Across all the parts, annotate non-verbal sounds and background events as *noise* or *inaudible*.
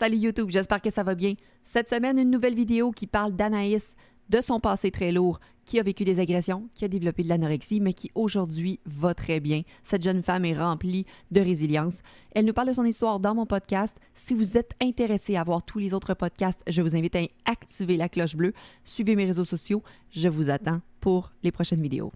Salut YouTube, j'espère que ça va bien. Cette semaine, une nouvelle vidéo qui parle d'Anaïs, de son passé très lourd, qui a vécu des agressions, qui a développé de l'anorexie, mais qui aujourd'hui va très bien. Cette jeune femme est remplie de résilience. Elle nous parle de son histoire dans mon podcast. Si vous êtes intéressé à voir tous les autres podcasts, je vous invite à activer la cloche bleue. Suivez mes réseaux sociaux. Je vous attends pour les prochaines vidéos.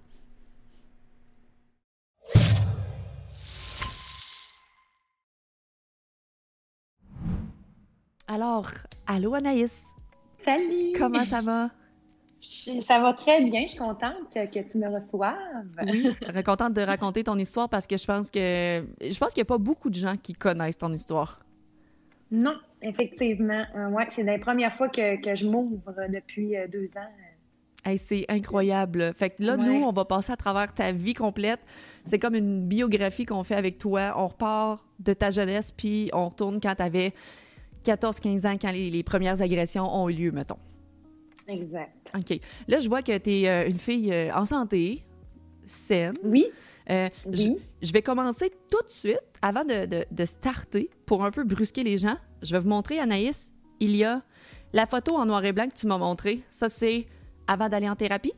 Alors, allô Anaïs. Salut. Comment ça va? Ça va très bien. Je suis contente que tu me reçoives. Oui, contente de raconter ton histoire parce que je pense que je pense qu'il n'y a pas beaucoup de gens qui connaissent ton histoire. Non, effectivement. Euh, ouais, c'est la première fois que, que je m'ouvre depuis euh, deux ans. c'est incroyable. Fait que là, nous, on va passer à travers ta vie complète. C'est comme une biographie qu'on fait avec toi. On repart de ta jeunesse, puis on retourne quand tu avais 14-15 ans quand les, premières agressions ont eu lieu, mettons. Exact. OK. Là, je vois que tu es euh, une fille euh, en santé, saine. Oui. Euh, oui. Je, vais commencer tout de suite, avant de, de, starter, pour un peu brusquer les gens. Je vais vous montrer, Anaïs, il y a la photo en noir et blanc que tu m'as montrée. Ça, c'est avant d'aller en thérapie?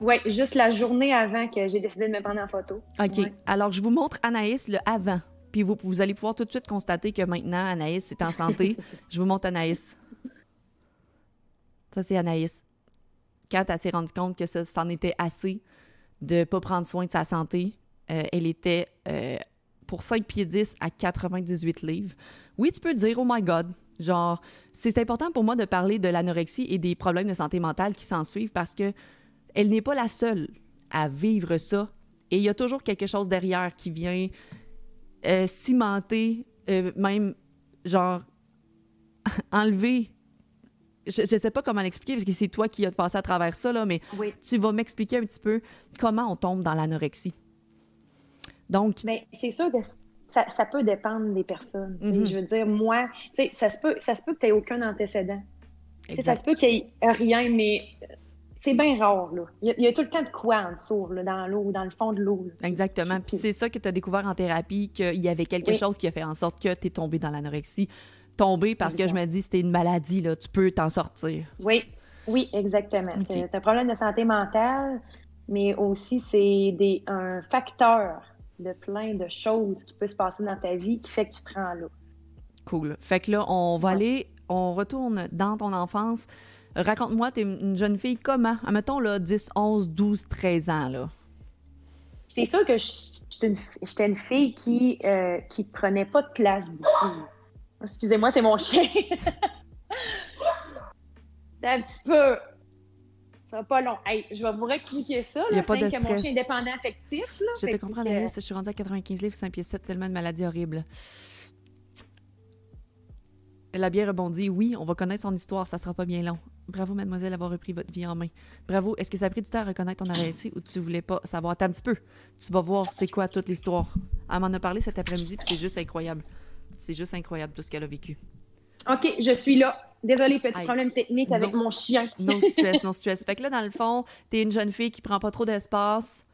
Oui, juste la journée avant que j'ai décidé de me prendre en photo. OK. Alors, je vous montre Anaïs le avant. Puis vous, allez pouvoir tout de suite constater que maintenant, Anaïs est en santé. Je vous montre Anaïs. Ça, c'est Anaïs. Quand elle s'est rendue compte que ça s'en était assez de ne pas prendre soin de sa santé, euh, elle était euh, pour 5 pieds 10 à 98 livres. Oui, tu peux dire, oh my God, genre, c'est important pour moi de parler de l'anorexie et des problèmes de santé mentale qui s'en suivent parce que elle n'est pas la seule à vivre ça. Et il y a toujours quelque chose derrière qui vient euh, cimenter, euh, même genre *laughs* enlever. Je ne sais pas comment l'expliquer parce que c'est toi qui as passé à travers ça, là, mais tu vas m'expliquer un petit peu comment on tombe dans l'anorexie. Donc. Mais c'est sûr que ça, ça, peut dépendre des personnes. Mm-hmm. Je veux dire, moi, ça se peut, ça se peut que tu n'aies aucun antécédent. Ça se peut qu'il n'y ait rien, mais c'est bien rare. Là. Il, y a, tout le temps de quoi en dessous, là, dans l'eau, dans le fond de l'eau. Exactement. Puis c'est ça que tu as découvert en thérapie, qu'il y avait quelque chose qui a fait en sorte que tu es tombé dans l'anorexie. Tombé parce que je me dis, c'était une maladie, là, tu peux t'en sortir. Oui, oui, exactement. C'est un problème de santé mentale, mais aussi c'est un facteur de plein de choses qui peuvent se passer dans ta vie qui fait que tu te rends là. Cool. Fait que là, on va aller, on retourne dans ton enfance. Raconte-moi, t'es une jeune fille comment? Mettons, là, 10, 11, 12, 13 ans, là. C'est sûr que j'étais une, fille qui, euh, qui prenait pas de place beaucoup. Excusez-moi, c'est mon chien. *laughs* c'est un petit peu... Ça va pas long. Hey, je vais vous réexpliquer ça. Il n'y a pas de stress. mon chien est dépendant affectif. Là, je te comprends, que... Je suis rendue à 95 livres, 5 pieds 7, tellement de maladies horribles. Elle a bien rebondi. Oui, on va connaître son histoire, ça sera pas bien long. Bravo, mademoiselle, d'avoir repris votre vie en main. Bravo. Est-ce que ça a pris du temps à reconnaître ton arrêté ou tu voulais pas savoir? Attends un petit peu. Tu vas voir c'est quoi toute l'histoire. Elle m'en a parlé cet après-midi, puis c'est juste incroyable. C'est juste incroyable tout ce qu'elle a vécu. OK, je suis là. Désolée, petit problème technique avec mon chien. non *laughs* stress, non stress. Fait que là, dans le fond, t'es une jeune fille qui prend pas trop d'espace.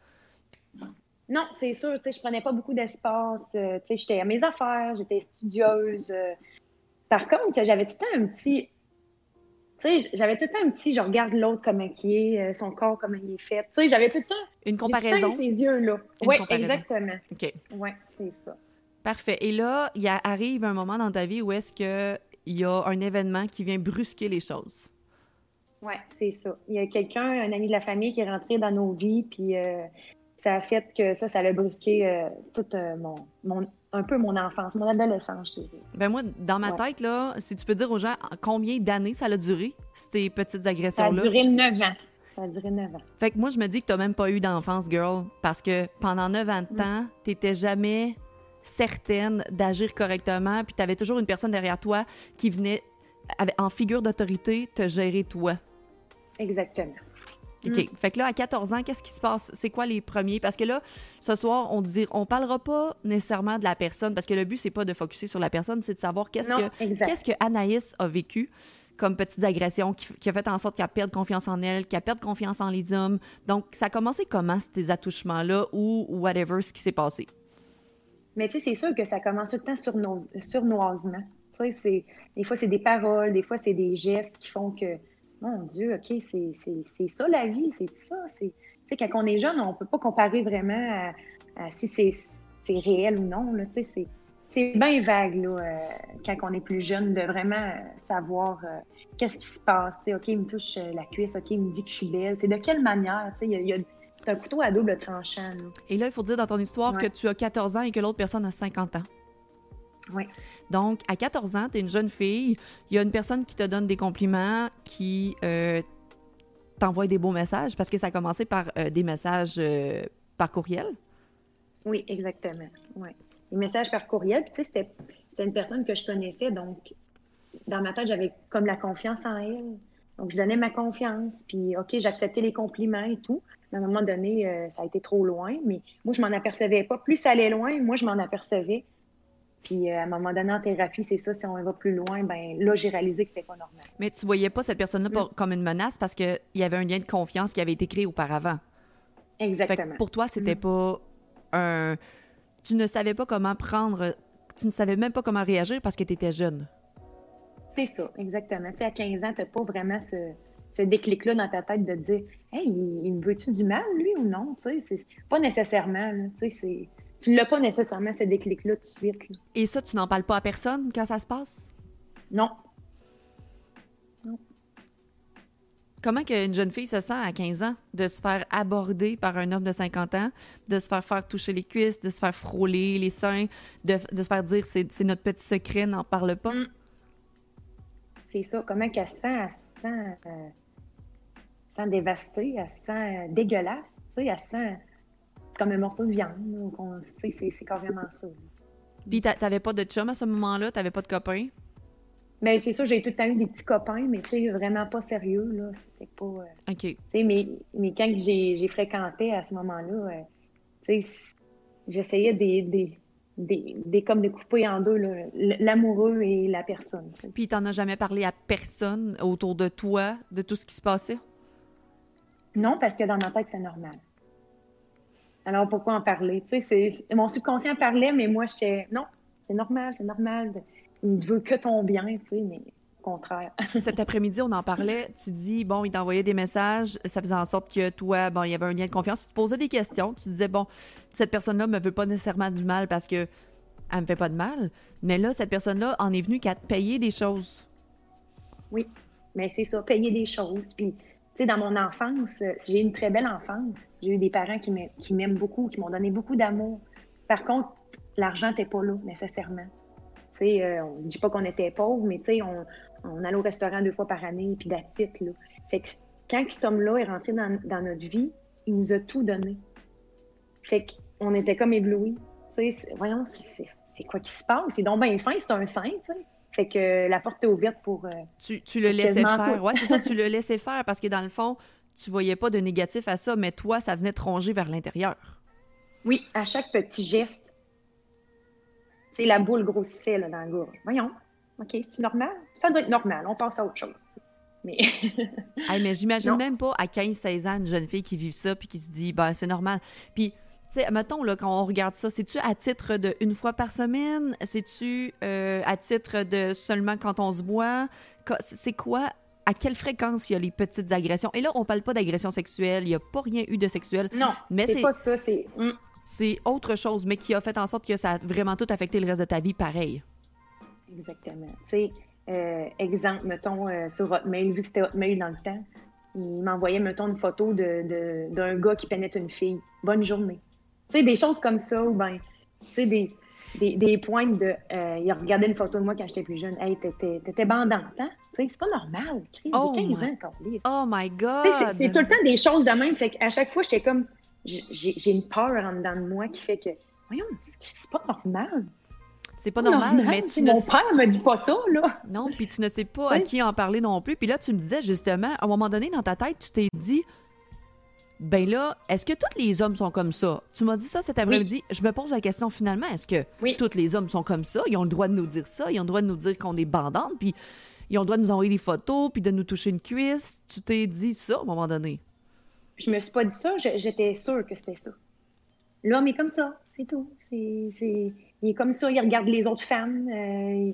Non, c'est sûr, tu sais, je prenais pas beaucoup d'espace. Euh, tu sais, j'étais à mes affaires, j'étais studieuse. Euh. par contre, j'avais tout le temps un petit tu sais, j'avais tout le temps un petit, je regarde l'autre comme il est, euh, son corps comme il est fait. Tu sais, j'avais tout le temps. Une comparaison. ses yeux-là. Oui, exactement. OK. Oui, c'est ça. Parfait. Et là, il arrive un moment dans ta vie où est-ce qu'il y a un événement qui vient brusquer les choses. Oui, c'est ça. Il y a quelqu'un, un ami de la famille qui est rentré dans nos vies, puis euh, ça a fait que ça, ça a brusqué euh, tout mon, mon, un peu mon enfance, mon adolescence, je dirais. Ben moi, dans ma tête, là, si tu peux dire aux gens combien d'années ça a duré, ces petites agressions-là? Ça a duré neuf ans. Ça a duré neuf ans. Fait que moi, je me dis que tu n'as même pas eu d'enfance, girl, parce que pendant neuf ans de mm. temps, tu n'étais jamais certaine d'agir correctement, puis tu avais toujours une personne derrière toi qui venait en figure d'autorité te gérer toi. Exactement. OK. Mm. Fait que là, à 14 ans, qu'est-ce qui se passe? C'est quoi les premiers? Parce que là, ce soir, on dit, on parlera pas nécessairement de la personne, parce que le but, c'est pas de focuser sur la personne, c'est de savoir qu'est-ce que, qu'est-ce que Anaïs a vécu comme petites agressions qui, a fait en sorte qu'elle perde confiance en elle, qu'elle perde confiance en les hommes. Donc, ça a commencé comment, ces attouchements-là, ou whatever, ce qui s'est passé? Mais tu sais, c'est sûr que ça commence tout le temps sur nos, surnoisement. Tu sais, des fois, c'est des paroles, des fois, c'est des gestes qui font que, mon Dieu, OK, c'est ça la vie, c'est ça. C'est, quand on est jeune, on peut pas comparer vraiment à, si c'est réel ou non. Là, c'est bien vague là, euh, quand on est plus jeune de vraiment savoir euh, qu'est-ce qui se passe. sais, OK, il me touche euh, la cuisse, OK, il me dit que je suis belle. C'est de quelle manière? Il y a, c'est un couteau à double tranchant. Et là, il faut dire dans ton histoire que tu as 14 ans et que l'autre personne a 50 ans. Oui. Donc, à 14 ans, tu es une jeune fille, il y a une personne qui te donne des compliments, qui euh, t'envoie des beaux messages, parce que ça a commencé par euh, des messages euh, par courriel? Oui, exactement. Oui. Des messages par courriel. Puis, tu sais, c'était une personne que je connaissais, donc, dans ma tête, j'avais comme la confiance en elle. Donc, je donnais ma confiance, puis OK, j'acceptais les compliments et tout. Mais à un moment donné, ça a été trop loin, mais moi, je m'en apercevais pas. Plus ça allait loin, moi, je m'en apercevais. Puis euh, à un moment donné, en thérapie, c'est ça, si on va plus loin, ben là, j'ai réalisé que c'était pas normal. Mais tu voyais pas cette personne-là mm. comme une menace parce qu'il y avait un lien de confiance qui avait été créé auparavant. Exactement. pour toi, c'était mm. pas un. Tu ne savais pas comment prendre. Tu ne savais même pas comment réagir parce que tu étais jeune. C'est ça, exactement. Tu sais, à 15 ans, tu n'as pas vraiment ce, ce déclic-là dans ta tête de dire Hey, il, me veut-tu du mal, lui, ou non? Tu sais, c'est pas nécessairement. Tu sais, c'est tu ne l'as pas nécessairement ce déclic-là tout de suite. Et ça, tu n'en parles pas à personne quand ça se passe? Non. Non. Comment qu'une jeune fille se sent à 15 ans de se faire aborder par un homme de 50 ans, de se faire faire toucher les cuisses, de se faire frôler les seins, de, se faire dire c'est notre petit secret, n'en parle pas? Mm. C'est ça. Comment qu'elle se sent? Elle se sent, euh, sent dévastée, elle se sent euh, dégueulasse. Tu sais, elle se sent comme un morceau de viande. C'est carrément ça. Puis t'avais pas de chum à ce moment-là? T'avais pas de copains? Mais c'est ça, j'ai tout le temps eu des petits copains, mais tu sais, vraiment pas sérieux, là. C'était pas... Euh, OK. Tu sais, mais, mais quand j'ai fréquenté à ce moment-là, euh, tu sais, j'essayais des, des, des, des, comme de couper en deux l'amoureux et la personne. Puis t'en as jamais parlé à personne autour de toi, de tout ce qui se passait? Non, parce que dans ma tête, c'est normal. Alors pourquoi en parler? Tu sais, mon subconscient parlait, mais moi, j'étais non, c'est normal, c'est normal. Il ne veut que ton bien, tu sais, mais au contraire. *laughs* Cet après-midi, on en parlait. Tu dis, bon, il t'envoyait des messages. Ça faisait en sorte que toi, bon, il y avait un lien de confiance. Tu te posais des questions. Tu disais, bon, cette personne-là me veut pas nécessairement du mal parce que elle me fait pas de mal. Mais là, cette personne-là en est venue qu'à te payer des choses. Oui, mais c'est ça, payer des choses. Puis dans mon enfance, euh, j'ai eu une très belle enfance. J'ai eu des parents qui m'aiment beaucoup, qui m'ont donné beaucoup d'amour. Par contre, l'argent n'était pas là nécessairement. Euh, on ne dit pas qu'on était pauvre, mais on, allait au restaurant deux fois par année, puis d'attitude, là. Fait que quand cet homme-là est rentré dans, notre vie, il nous a tout donné. Fait était comme éblouis. Voyons, c'est quoi qui se passe? C'est donc bien fin, c'est un saint. Fait que la porte est ouverte pour. Euh, tu, tu, le laissais faire. Oui, c'est ça, tu le *laughs* laissais faire parce que dans le fond, tu voyais pas de négatif à ça, mais toi, ça venait te vers l'intérieur. Oui, à chaque petit geste. C'est la boule grossissait là, dans la gorge. Voyons. OK, c'est normal? Ça doit être normal. On passe à autre chose. Mais. *laughs* mais j'imagine même pas à 15-16 ans une jeune fille qui vit ça puis qui se dit, ben, c'est normal. Puis tu sais, mettons, là, quand on regarde ça, c'est-tu à titre de une fois par semaine? C'est-tu euh, à titre de seulement quand on se voit? C'est quoi? À quelle fréquence il y a les petites agressions? Et là, on parle pas d'agression sexuelle, il n'y a pas rien eu de sexuel. Non, mais c'est pas ça, c'est... Hmm. C'est autre chose, mais qui a fait en sorte que ça a vraiment tout affecté le reste de ta vie pareil. Exactement. Tu sais, euh, exemple, mettons, euh, sur Hotmail, vu que c'était Hotmail dans le temps, il m'envoyait, mettons, une photo d'un de, gars qui pénètre une fille. Bonne journée. Tu sais, des choses comme ça, ou ben, tu sais, des, des, des pointes de. Euh, il a regardé une photo de moi quand j'étais plus jeune. Hey, t'étais bandante, hein? Tu sais, c'est pas normal. Oh 15 my... ans. Oh my God! C'est tout le temps des choses de même. Fait qu'à chaque fois, j'étais comme. J'ai une peur en dedans de moi qui fait que. Voyons, c'est pas normal. C'est pas normal, mais tu Mon père me dit pas ça, là. Non, puis tu ne sais pas à qui en parler non plus. Puis là, tu me disais justement, à un moment donné, dans ta tête, tu t'es dit, ben là, est-ce que tous les hommes sont comme ça? Tu m'as dit ça cet après-midi. Je me pose la question finalement, est-ce que tous les hommes sont comme ça? Ils ont le droit de nous dire ça, ils ont le droit de nous dire qu'on est bandantes, puis ils ont le droit de nous envoyer des photos, puis de nous toucher une cuisse. Tu t'es dit ça à un moment donné? Je me suis pas dit ça, j'étais sûre que c'était ça. L'homme est comme ça, c'est tout. C'est, Il est comme ça, il regarde les autres femmes. Euh,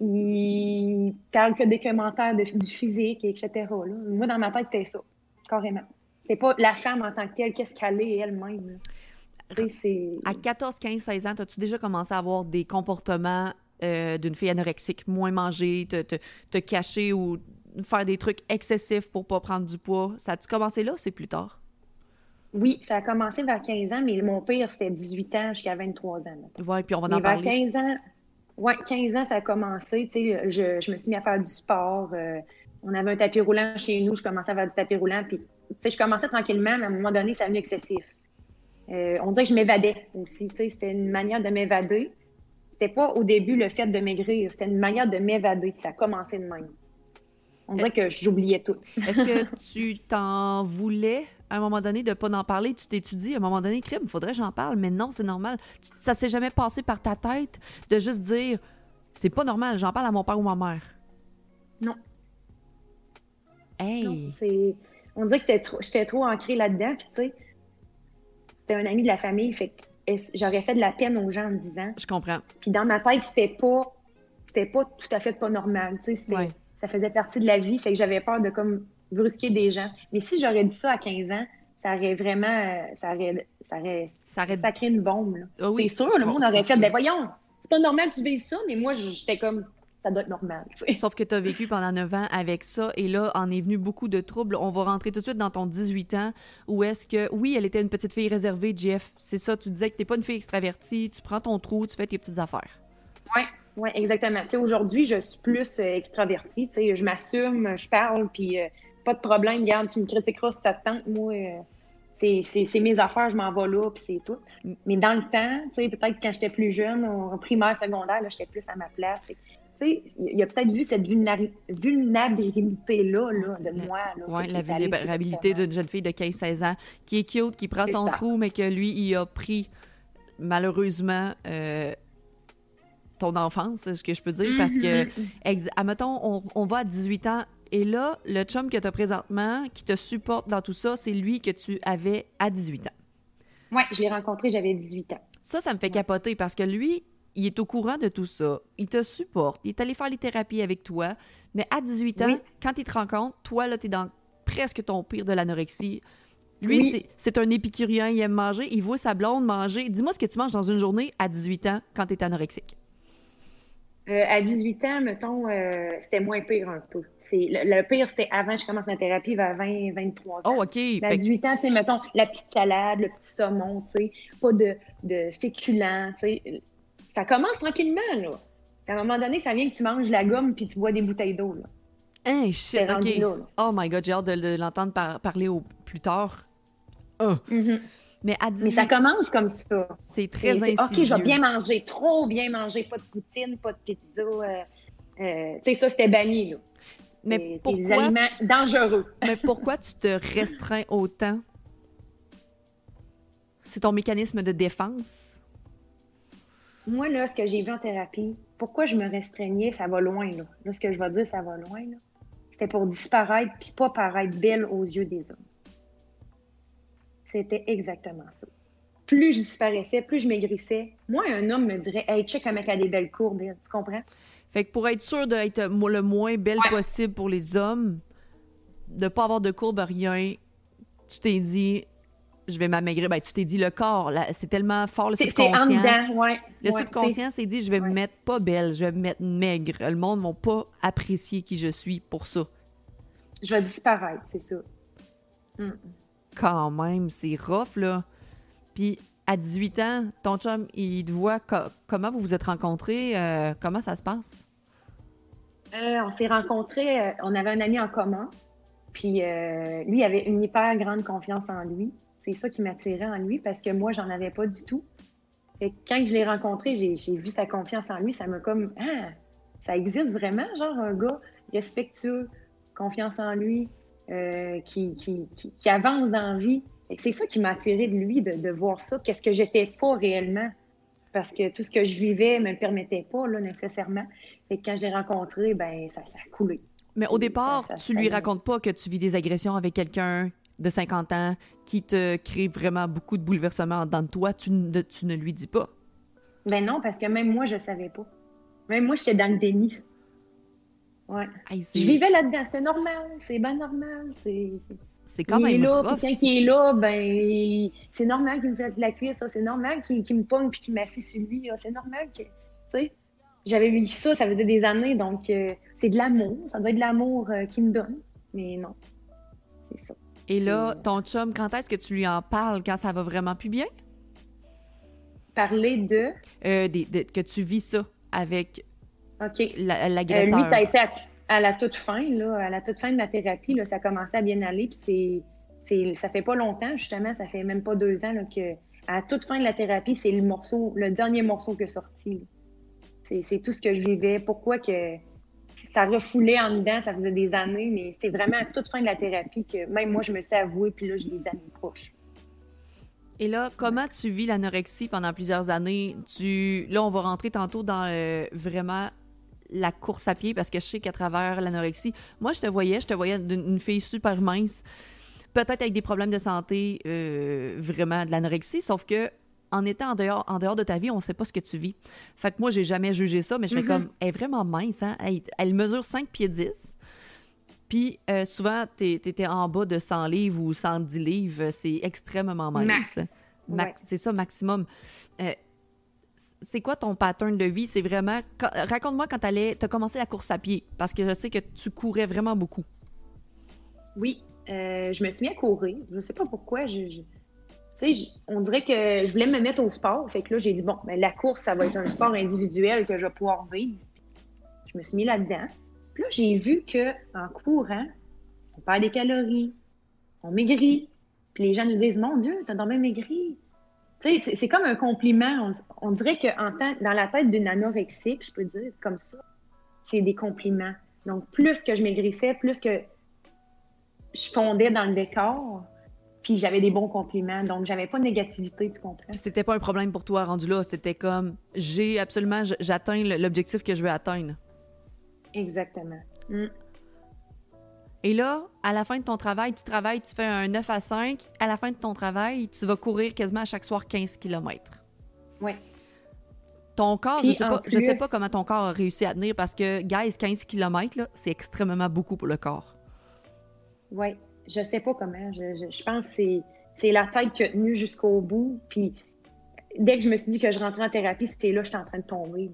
il parle que des commentaires de, du physique, etc. Là. Moi, dans ma tête, c'était ça, carrément. C'est pas la femme en tant que telle, qu'est-ce qu'elle est elle-même. À 14, 15, 16 ans, as-tu déjà commencé à avoir des comportements euh, d'une fille anorexique, moins manger, te, te, te, cacher ou faire des trucs excessifs pour pas prendre du poids? Ça a-tu commencé là ou c'est plus tard? Oui, ça a commencé vers 15 ans, mais mon pire, c'était 18 ans jusqu'à 23 ans. Oui, puis on va en parler. Vers 15 ans, ouais, 15 ans, ça a commencé. Je, je me suis mis à faire du sport. Euh, on avait un tapis roulant chez nous, je commençais à faire du tapis roulant. Puis, je commençais tranquillement, mais à un moment donné, ça venu excessif. Euh, on dirait que je m'évadais aussi. C'était une manière de m'évader. C'était pas au début le fait de maigrir, c'était une manière de m'évader. Ça a commencé de même. On dirait que j'oubliais tout. *laughs* Est-ce que tu t'en voulais à un moment donné de pas en parler? Tu t'étudies à un moment donné, crime, faudrait que j'en parle, mais non, c'est normal. ça s'est jamais passé par ta tête de juste dire c'est pas normal, j'en parle à mon père ou ma mère? Non. Hey! On dirait que j'étais trop ancrée là-dedans, puis tu sais, c'était un ami de la famille, fait que j'aurais fait de la peine aux gens en me disant. Je comprends. Puis dans ma tête, c'était pas, c'était pas tout à fait pas normal, tu sais, ça faisait partie de la vie, fait que j'avais peur de comme brusquer des gens. Mais si j'aurais dit ça à 15 ans, ça aurait vraiment, ça aurait, ça aurait, ça aurait... sacré une bombe. Ah c'est sûr, le monde aurait fait, ben voyons, c'est pas normal que tu vives ça, mais moi, j'étais comme, ça doit être normal. Sauf que tu as vécu pendant 9 ans avec ça et là, en est venu beaucoup de troubles. On va rentrer tout de suite dans ton 18 ans où est-ce que, oui, elle était une petite fille réservée, Jeff. C'est ça, tu disais que tu pas une fille extravertie, tu prends ton trou, tu fais tes petites affaires. Oui, oui, exactement. aujourd'hui, je suis plus euh, extravertie. je m'assume, je parle, puis euh, pas de problème. Regarde, tu me critiqueras si ça te tente. Moi, euh, c'est mes affaires, je m'en vais là, puis c'est tout. Mm. Mais dans le temps, peut-être quand j'étais plus jeune, au primaire, secondaire, j'étais plus à ma place il a peut-être vu cette vulnérabilité-là là, de moi. Oui, la vulnérabilité d'une jeune fille de 15-16 ans qui est cute, qui prend son trou, mais que lui, il a pris malheureusement euh, ton enfance, ce que je peux dire, parce que, mm-hmm. admettons, on, on, va à 18 ans et là, le chum que tu as présentement, qui te supporte dans tout ça, c'est lui que tu avais à 18 ans. Oui, je l'ai rencontré, j'avais 18 ans. Ça, ça me fait capoter parce que lui, il est au courant de tout ça. Il te supporte. Il est allé faire les thérapies avec toi. Mais à 18 ans, quand il te rencontre, toi, là, tu es dans presque ton pire de l'anorexie. Lui, c'est un épicurien, il aime manger. Il voit sa blonde manger. Dis-moi ce que tu manges dans une journée à 18 ans quand tu es anorexique. Euh, à 18 ans, mettons, euh, c'était moins pire un peu. Le, le, pire, c'était avant que je commence ma thérapie, vers 20, 23 ans. Oh, OK. À 18 ans, tu sais, mettons, la petite salade, le petit saumon, tu sais, pas de, de féculents, tu sais ça commence tranquillement, là. À un moment donné, ça vient que tu manges la gomme puis tu bois des bouteilles d'eau, là. Hein, shit, OK. oh my God, j'ai hâte de, l'entendre parler au, plus tard. Oh. Mais à 18... Mais ça commence comme ça. C'est très insidieux. OK, je vais bien manger, trop bien manger, pas de poutine, pas de pizza. Euh, euh, tu sais, ça, c'était banni, là. Mais pourquoi... Des aliments dangereux. *laughs* Mais pourquoi tu te restreins autant? C'est ton mécanisme de défense? Moi, là, ce que j'ai vu en thérapie, pourquoi je me restreignais, ça va loin, là. Là, ce que je vais dire, ça va loin, là. C'était pour disparaître puis pas paraître belle aux yeux des hommes. C'était exactement ça. Plus je disparaissais, plus je maigrissais, moi, un homme me dirait Hey, check un mec a des belles courbes, tu comprends? Fait que pour être sûr d'être le moins belle possible pour les hommes, de pas avoir de courbes, rien, tu t'es dit je vais m'amaigrir. Ben, tu t'es dit le corps, c'est tellement fort le subconscient. C'est en dedans, ouais. Le subconscient s'est dit, je vais me mettre pas belle, je vais me mettre maigre. Le monde ne va pas apprécier qui je suis pour ça. Je vais disparaître, c'est ça. Mm. Quand même, c'est rough, là. Puis, à 18 ans, ton chum, il te voit comment vous vous êtes rencontrés, euh, comment ça se passe? Euh, on s'est rencontrés, euh, on avait un ami en commun, puis lui avait une hyper grande confiance en lui c'est ça qui m'attirait en lui parce que moi, j'en avais pas du tout. Et quand je l'ai rencontré, j'ai vu sa confiance en lui. Ça m'a comme, ah, ça existe vraiment, genre un gars respectueux, confiance en lui, euh, qui, qui, qui, avance dans la vie. C'est ça qui m'a attiré de lui, de, voir ça. Qu'est-ce que j'étais pas réellement? Parce que tout ce que je vivais me permettait pas, là, nécessairement. Et quand je l'ai rencontré, ben ça, ça a coulé. Mais au départ, tu lui racontes pas que tu vis des agressions avec quelqu'un de 50 ans qui te crée vraiment beaucoup de bouleversements dans toi, tu ne, tu ne lui dis pas? Ben non, parce que même moi, je savais pas. Même moi, j'étais dans le déni. Ouais. Hey, Je vivais là-dedans. C'est normal. C'est bien normal. C'est. c'est quand il est même là, rough. puis quand il est là, ben, c'est normal qu'il me fasse de la cuisse, ça. C'est normal qu'il me pogne puis qu'il m'assied sur lui. C'est normal que, tu sais, j'avais vécu ça, ça faisait des années, donc euh, c'est de l'amour. Ça doit être de l'amour euh, qu'il me donne. Mais non, c'est ça. Et là, ton chum, quand est-ce que tu lui en parles quand ça va vraiment plus bien? Parler de, Euh, des- de- que tu vis ça avec la- Euh, lui, ça a été à, à la toute fin, là, à la toute fin de ma thérapie, là, ça a commencé à bien aller, puis c'est, ça fait pas longtemps, justement, ça fait même pas deux ans, là, que à la toute fin de la thérapie, c'est le morceau, le dernier morceau qui est sorti. c'est tout ce que je vivais. Pourquoi que ça refoulait en dedans, ça faisait des années, mais c'est vraiment à toute fin de la thérapie que même moi, je me suis avouée, puis là, je à mes proches. Et là, comment tu vis l'anorexie pendant plusieurs années? Tu... Là, on va rentrer tantôt dans euh, vraiment la course à pied parce que je sais qu'à travers l'anorexie, moi, je te voyais, je te voyais d'une une fille super mince, peut-être avec des problèmes de santé, euh, vraiment de l'anorexie, sauf que en étant en dehors, en dehors de ta vie, on sait pas ce que tu vis. Fait que moi, j'ai jamais jugé ça, mais je fais Mhm. comme, elle est vraiment mince, hein? Elle, elle mesure 5 pieds 10. Puis euh, souvent, tu étais en bas de 100 livres ou 110 livres. C'est extrêmement mince. Max. Max- C'est ça, maximum. Euh, c'est quoi ton pattern de vie? C'est vraiment. Raconte-moi quand tu as commencé la course à pied, parce que je sais que tu courais vraiment beaucoup. Oui, euh, je me suis mis à courir. Je ne sais pas pourquoi. Je, je- Tu sais, on dirait que je voulais me mettre au sport. Fait que là, j'ai dit, bon, ben, la course, ça va être un sport individuel que je vais pouvoir vivre. Je me suis mis là-dedans. Puis là, j'ai vu que en courant, on perd des calories, on maigrit. Puis les gens nous disent, mon Dieu, t'as bien maigri. Tu sais, c'est- comme un compliment. On, dirait que dans la tête d'une anorexique, je peux dire comme ça, c'est des compliments. Donc, plus que je maigrissais, plus que je fondais dans le décor, puis j'avais des bons compliments. Donc, j'avais pas de négativité, tu comprends? Puis c'était pas un problème pour toi rendu là. C'était comme, j'ai absolument, j'atteins l'objectif que je veux atteindre. Exactement. Mm. Et là, à la fin de ton travail, tu travailles, tu fais un 9 à 5. À la fin de ton travail, tu vas courir quasiment à chaque soir 15 km. Ouais. Ton corps, je sais, je sais pas comment ton corps a réussi à tenir parce que, guys, 15 km, là, c'est extrêmement beaucoup pour le corps. Oui, je sais pas comment. Je, je- pense que c'est, la tête qui a tenu jusqu'au bout. Puis dès que je me suis dit que je rentrais en thérapie, c'était là que j'étais en train de tomber.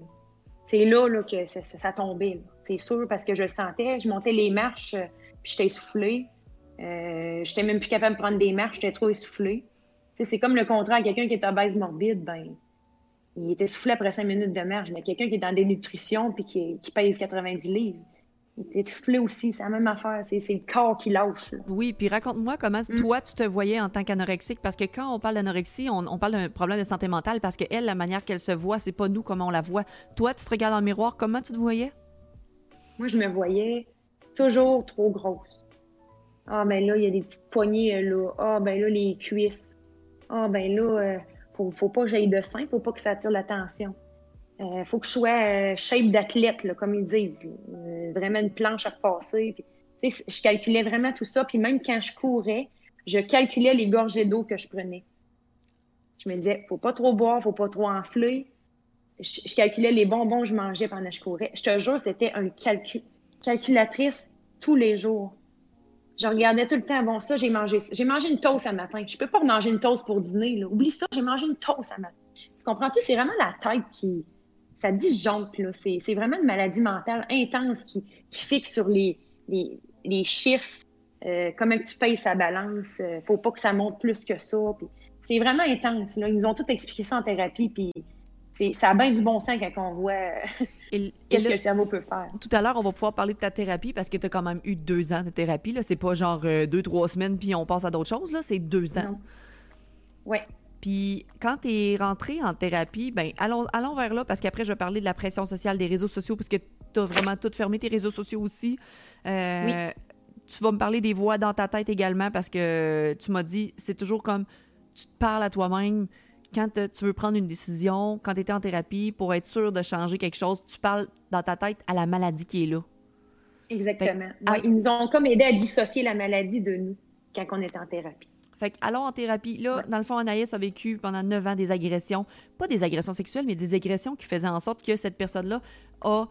C'est là, là que ça, ça, tombait. C'est sûr parce que je le sentais. Je montais les marches, euh, puis j'étais essoufflée. Euh, j'étais même plus capable de prendre des marches, j'étais trop essoufflée. C'est comme le contraire. Quelqu'un qui est obèse morbide, ben, il est essoufflé après cinq minutes de marche. Mais quelqu'un qui est dans des nutritions puis qui pèse 90 livres, il essoufflé aussi. C'est la même affaire. C'est, le corps qui lâche. là. Oui, puis raconte-moi comment Mm. toi, tu te voyais en tant qu'anorexique, parce que quand on parle d'anorexie, on, on parle d'un problème de santé mentale, parce qu'elle, la manière qu'elle se voit, c'est pas nous comment on la voit. Toi, tu te regardes dans le miroir, comment tu te voyais? Moi, je me voyais toujours trop grosse. Ah, ben là, il y a des petites poignées, euh, là. Ah, ben là, les cuisses. Ah, ben là, euh, faut, faut pas que j'aille de sein, faut pas que ça attire l'attention. Euh, faut que je sois euh, shape d'athlète, comme ils disent. Euh, vraiment une planche à repasser. Puis, je calculais vraiment tout ça. Puis même quand je courais, je calculais les gorgées d'eau que je prenais. Je me disais, faut pas trop boire, faut pas trop enfler. Je, calculais les bonbons que je mangeais pendant que je courais. Je te jure, c'était un calcul. Calculatrice tous les jours. Je regardais tout le temps, bon, ça, j'ai mangé. J'ai mangé une toast à matin. Je peux pas manger une toast pour dîner, là. Oublie ça, j'ai mangé une toast à matin. Tu comprends-tu? C'est vraiment la tête qui. Ça disjoncte, là. C'est c'est vraiment une maladie mentale intense qui, qui fixe sur les, les, les chiffres, euh, comment tu payes sa balance. euh, faut pas que ça monte plus que ça. Puis C'est vraiment intense, là. Ils nous ont tout expliqué ça en thérapie, puis c'est- ça a bien du bon sens quand on voit *laughs* et *laughs* qu'est-ce là, que le cerveau peut faire. tout à l'heure, on va pouvoir parler de ta thérapie, parce que tu as quand même eu deux ans de thérapie. là. C'est pas genre euh, deux, trois semaines, puis on passe à d'autres choses. là. C'est deux ans. Non. Puis quand tu es rentré en thérapie, ben allons, allons vers là, parce qu'après, je vais parler de la pression sociale des réseaux sociaux, parce que tu as vraiment tout fermé tes réseaux sociaux aussi. Euh, Tu vas me parler des voix dans ta tête également, parce que tu m'as dit, c'est toujours comme tu te parles à toi-même. Quand tu veux prendre une décision, quand tu étais en thérapie, pour être sûr de changer quelque chose, tu parles dans ta tête à la maladie qui est là. Exactement. ils nous ont comme aidé à dissocier la maladie de nous quand on était en thérapie. Fait que, allons en thérapie. Là, Ouais. dans le fond, Anaïs a vécu pendant 9 ans des agressions. Pas des agressions sexuelles, mais des agressions qui faisaient en sorte que cette personne-là a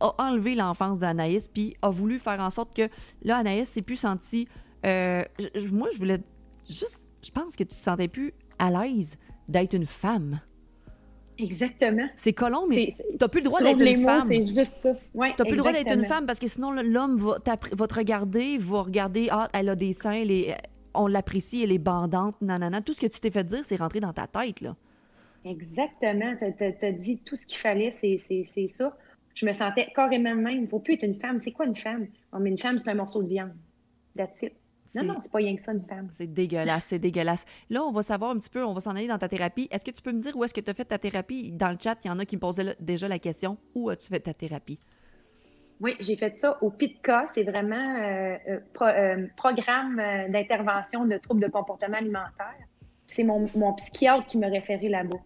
a enlevé l'enfance d'Anaïs, puis a voulu faire en sorte que là, Anaïs s'est plus sentie. euh, moi, je voulais juste. Je pense que tu te sentais plus à l'aise d'être une femme. Exactement. C'est colon, mais t'as plus le droit d'être une mots, femme. C'est juste ça. Ouais, T'as plus le droit d'être une femme parce que sinon, l'homme va, va te regarder, va regarder, ah, elle a des seins, elle est- on l'apprécie, elle est bandante, nanana. Tout ce que tu t'es fait dire, c'est rentré dans ta tête, là. Exactement. Tu as, dit tout ce qu'il fallait, c'est c'est- c'est ça. Je me sentais carrément même. Il ne faut plus être une femme. C'est quoi une femme? Oh, mais une femme, c'est un morceau de viande. That's it. Non, non, c'est pas rien que ça, une femme. C'est dégueulasse, c'est dégueulasse. Là, on va savoir un petit peu, on va s'en aller dans ta thérapie. Est-ce que tu peux me dire où est-ce que tu as fait ta thérapie? Dans le chat, il y en a qui me posaient déjà la question où as-tu fait ta thérapie? Oui, j'ai fait ça au PITCA. C'est vraiment euh, euh, euh, programme d'intervention de troubles de comportement alimentaire. C'est mon, psychiatre qui me référait là-bas.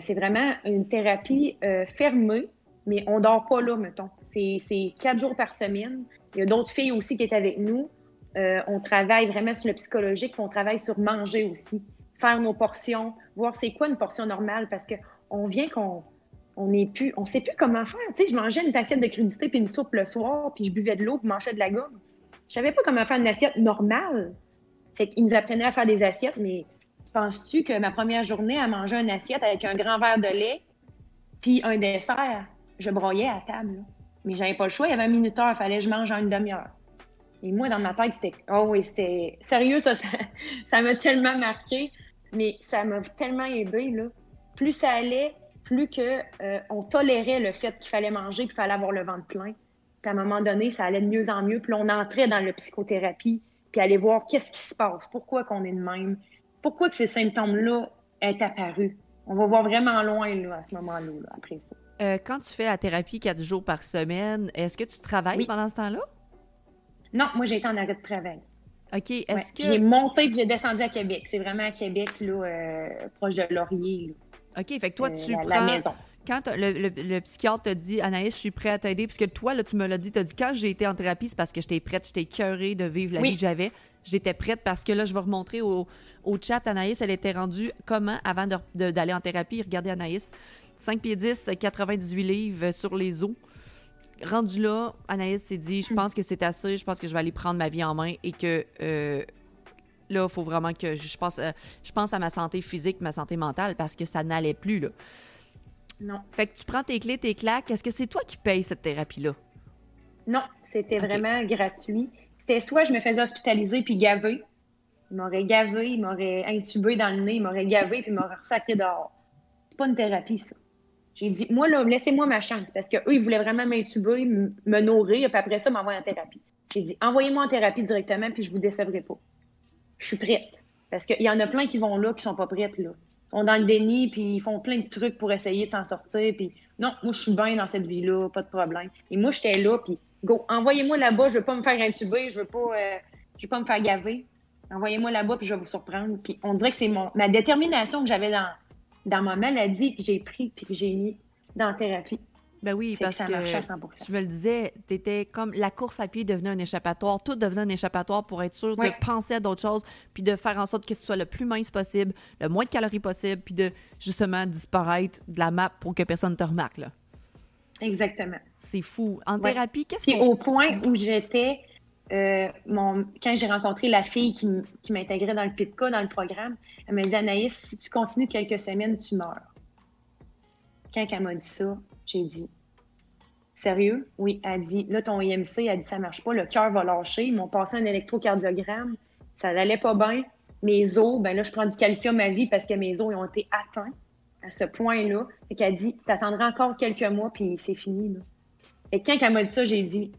C'est vraiment une thérapie fermée, mais on dort pas là, mettons. C'est quatre jours par semaine. Il y a d'autres filles aussi qui est avec nous. On travaille vraiment sur le psychologique, on travaille sur manger aussi. Faire nos portions, voir c'est quoi une portion normale, parce que on vient qu'on on n'est plus, on sait plus comment faire. Tu sais, je mangeais une assiette de crudité puis une soupe le soir, puis je buvais de l'eau puis mangeais de la gomme. Je savais pas comment faire une assiette normale. Fait qu'ils nous apprenaient à faire des assiettes, mais penses-tu que ma première journée à manger une assiette avec un grand verre de lait puis un dessert, je broyais à table. là. Mais j'avais pas le choix, il y avait un minuteur, il fallait que je mange en une demi-heure. Et moi, dans ma tête, c'était. Oh oui, c'était. Sérieux, ça, ça *laughs* m'a tellement marqué, mais ça m'a tellement aidé, là. Plus ça allait, plus que euh, on tolérait le fait qu'il fallait manger, qu'il fallait avoir le ventre plein. Puis à un moment donné, ça allait de mieux en mieux. Puis on entrait dans la psychothérapie, puis aller voir qu'est-ce qui se passe, pourquoi qu'on est de même, pourquoi que ces symptômes-là est apparus. On va voir vraiment loin là, à ce moment-là, là, après ça. Euh, quand tu fais la thérapie quatre jours par semaine, est-ce que tu travailles Oui. pendant ce temps-là? Non, moi, j'ai été en arrêt de travail. OK. Ouais. Est-ce J'ai que. monté puis j'ai descendu à Québec. C'est vraiment à Québec, là, euh, proche de Laurier, là, OK, fait que toi, euh, tu prends. la maison. quand le, le- le psychiatre te dit Anaïs, je suis prêt à t'aider, puisque toi, là, tu me l'as dit, tu as dit quand j'ai été en thérapie, c'est parce que j'étais prête, j'étais curée de vivre la Oui. vie que j'avais. J'étais prête parce que là, je vais remontrer au, au chat, Anaïs, elle était rendue comment avant d'aller en thérapie? Regardez Anaïs, 5 pieds 10, 98 livres sur les os. Rendu là, Anaïs s'est dit, Hmm. je pense que c'est assez, je pense que je vais aller prendre ma vie en main et que euh, là, il faut vraiment que je pense, euh, je pense à ma santé physique, ma santé mentale, parce que ça n'allait plus, là. Non. Fait que tu prends tes clés, tes claques. Est-ce que c'est toi qui payes cette thérapie-là? Non, c'était vraiment gratuit. C'était soit je me faisais hospitaliser puis gaver. Il m'aurait gavé, il m'aurait intubé dans le nez, il m'aurait gavé puis il m'aurait ressacré dehors. C'est pas une thérapie, ça. J'ai dit, moi, là, laissez-moi ma chance parce qu'eux, ils voulaient vraiment m'intuber, me nourrir, puis après ça, m'envoyer en thérapie. J'ai dit, envoyez-moi en thérapie directement, puis je vous décevrai pas. Je suis prête. Parce qu'il y en a plein qui vont là, qui sont pas prêtes, là. Ils sont dans le déni, puis ils font plein de trucs pour essayer de s'en sortir, puis non, moi, je suis bien dans cette vie-là, pas de problème. Et moi, j'étais là, puis go, envoyez-moi là-bas, je veux pas me faire intuber, je veux pas, euh, je veux pas me faire gaver. Envoyez-moi là-bas, puis je vais vous surprendre. Puis on dirait que c'est mon, ma détermination que j'avais dans, dans ma maladie que j'ai pris, puis que j'ai mis dans la thérapie. Ben oui, que parce ça que, marchait à 100 tu me le disais, t'étais comme la course à pied devenait un échappatoire, tout devenait un échappatoire pour être sûr Oui. de penser à d'autres choses, puis de faire en sorte que tu sois le plus mince possible, le moins de calories possible, puis de justement disparaître de la map pour que personne te remarque. là. Exactement. C'est fou. En Ouais. thérapie, qu'est-ce Puis qu'on... au point où j'étais, euh, mon, quand j'ai rencontré la fille qui, m'intégrait dans le PIPCA, dans le programme, elle m'a dit Anaïs, si tu continues quelques semaines, tu meurs. Quand elle m'a dit ça, j'ai dit Sérieux? Oui, elle dit Là, ton IMC, elle dit Ça marche pas, le cœur va lâcher. Ils m'ont passé un électrocardiogramme, ça n'allait pas bien. Mes os, ben là, je prends du calcium à vie parce que mes os ils ont été atteints à ce point-là. Fait qu'elle dit T'attendras encore quelques mois, puis c'est fini. Là. Et quand elle m'a dit ça, j'ai dit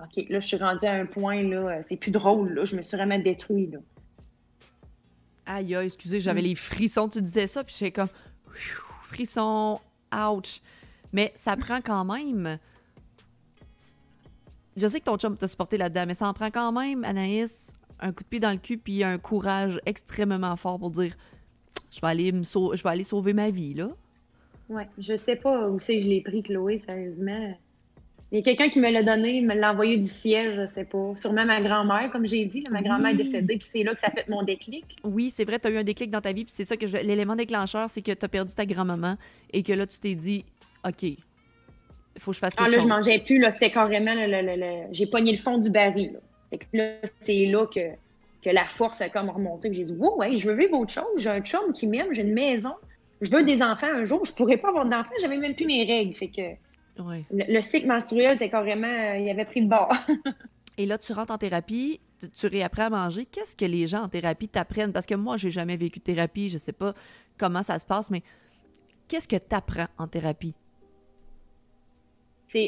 OK, là, je suis rendue à un point, là, c'est plus drôle, là, je me suis vraiment détruite, là. Aïe, excusez, j'avais Mm. les frissons, tu disais ça, puis j'étais comme... Frissons, ouch. Mais ça prend quand même... Je sais que ton chum t'a supporté là-dedans, mais ça en prend quand même, Anaïs, un coup de pied dans le cul, puis un courage extrêmement fort pour dire je vais aller, me sau- je vais aller sauver ma vie, là. Ouais, je sais pas où c'est que je l'ai pris, Chloé, sérieusement. Il y a quelqu'un qui me l'a donné, il me l'a envoyé du ciel, je sais pas. Sûrement ma grand-mère, comme j'ai dit, ma grand-mère est décédée, puis c'est là que ça fait mon déclic. Oui, c'est vrai, tu as eu un déclic dans ta vie, puis c'est ça que je... l'élément déclencheur, c'est que tu as perdu ta grand-maman et que là, tu t'es dit OK, faut que je fasse Ah, quelque là, chose. je mangeais plus, là, c'était carrément, le- le- le- j'ai pogné le fond du baril, là. Fait que là, c'est là que, que la force a comme remonté. J'ai dit, wow, ouais, je veux vivre autre chose. J'ai un chum qui m'aime, j'ai une maison. Je veux des enfants un jour. Je pourrais pas avoir d'enfants, j'avais même plus mes règles. Fait que Ouais. le, le cycle menstruel était carrément, euh, il avait pris le bord. *laughs* Et là, tu rentres en thérapie, tu- tu réapprends à manger. Qu'est-ce que les gens en thérapie t'apprennent? Parce que moi, j'ai jamais vécu de thérapie, je sais pas comment ça se passe, mais qu'est-ce que tu apprends en thérapie?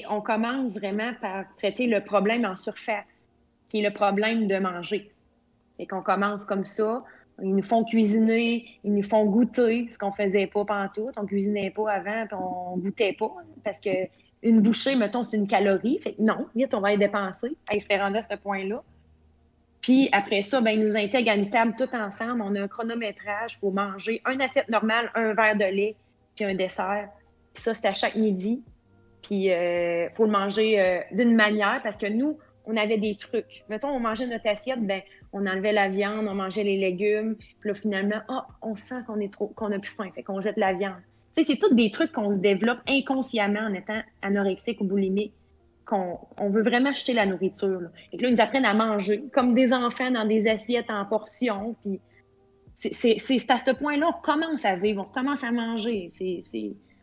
On commence vraiment par traiter le problème en surface, qui est le problème de manger. Et qu'on commence comme ça. Ils nous font cuisiner, ils nous font goûter, ce qu'on faisait pas pantoute. On cuisinait pas avant, puis on goûtait pas. Parce que une bouchée, mettons, c'est une calorie. Fait non, vite, on va y dépenser. Hey, c'était rendu à ce point-là. Puis après ça, ben, ils nous intègrent à une table tout ensemble. On a un chronométrage. Il faut manger un assiette normale, un verre de lait, puis un dessert. Puis ça, c'est à chaque midi. Puis il faut le manger euh, d'une manière parce que nous, on avait des trucs. Mettons, on mangeait notre assiette, ben, on enlevait la viande, on mangeait les légumes. Puis là, finalement, ah, on sent qu'on est trop, qu'on a plus faim, fait qu'on jette la viande. C'est tous des trucs qu'on se développe inconsciemment en étant anorexique ou boulimique, qu'on on veut vraiment jeter la nourriture. Et que là, ils nous apprennent à manger comme des enfants dans des assiettes en portions. Puis c'est à ce point-là, on commence à vivre, on commence à manger.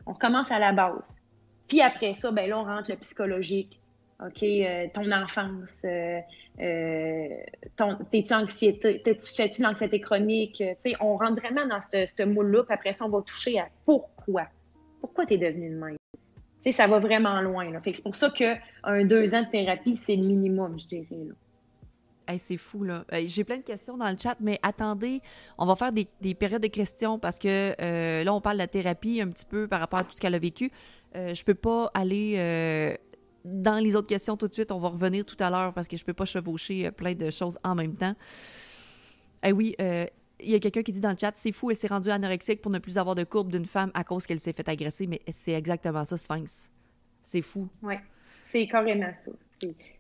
On commence à la base. Puis après ça, ben là, on rentre le psychologique. OK, euh, ton enfance, euh, euh, t'es-tu anxiété, t'es-tu, fais-tu l'anxiété chronique? On rentre vraiment dans ce, moule-là, puis après ça, on va toucher à pourquoi. Pourquoi t'es devenu de même? Tu sais, ça va vraiment loin. C'est pour ça qu'un deux ans de thérapie, c'est le minimum, je dirais. C'est fou, là. J'ai plein de questions dans le chat, mais attendez, on va faire des, des périodes de questions parce que euh, là, on parle de la thérapie un petit peu par rapport à tout ce qu'elle a vécu. Euh, je peux pas aller euh, dans les autres questions tout de suite. On va revenir tout à l'heure parce que je peux pas chevaucher euh, plein de choses en même temps. Eh oui, il y a quelqu'un qui dit dans le chat, c'est fou, elle s'est rendue anorexique pour ne plus avoir de courbe d'une femme à cause qu'elle s'est fait agresser, mais c'est exactement ça, Sphinx. C'est fou. Oui, c'est carrément ça.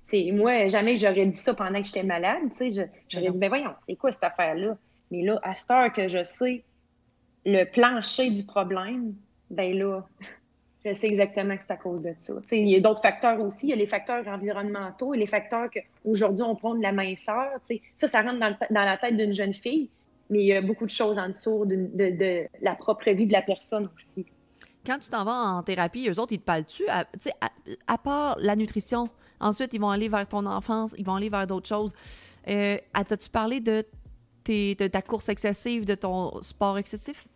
C'est- moi, jamais j'aurais dit ça pendant que j'étais malade. Tu sais, j'aurais non. dit, ben voyons, c'est quoi cette affaire-là? Mais là, à cette heure que je sais le plancher du problème, ben là, je sais exactement que c'est à cause de ça. Tu sais, il y a d'autres facteurs aussi. Il y a les facteurs environnementaux et les facteurs qu'aujourd'hui, on prend de la minceur. Tu sais, ça, ça rentre dans, le- dans la tête d'une jeune fille, mais il y a beaucoup de choses en dessous de, de- de la propre vie de la personne aussi. Quand tu t'en vas en thérapie, eux autres, ils te parlent-tu? À part la nutrition, ensuite, ils vont aller vers ton enfance, ils vont aller vers d'autres choses. Euh, T'as-tu parlé de, ta course excessive, de ton sport excessif?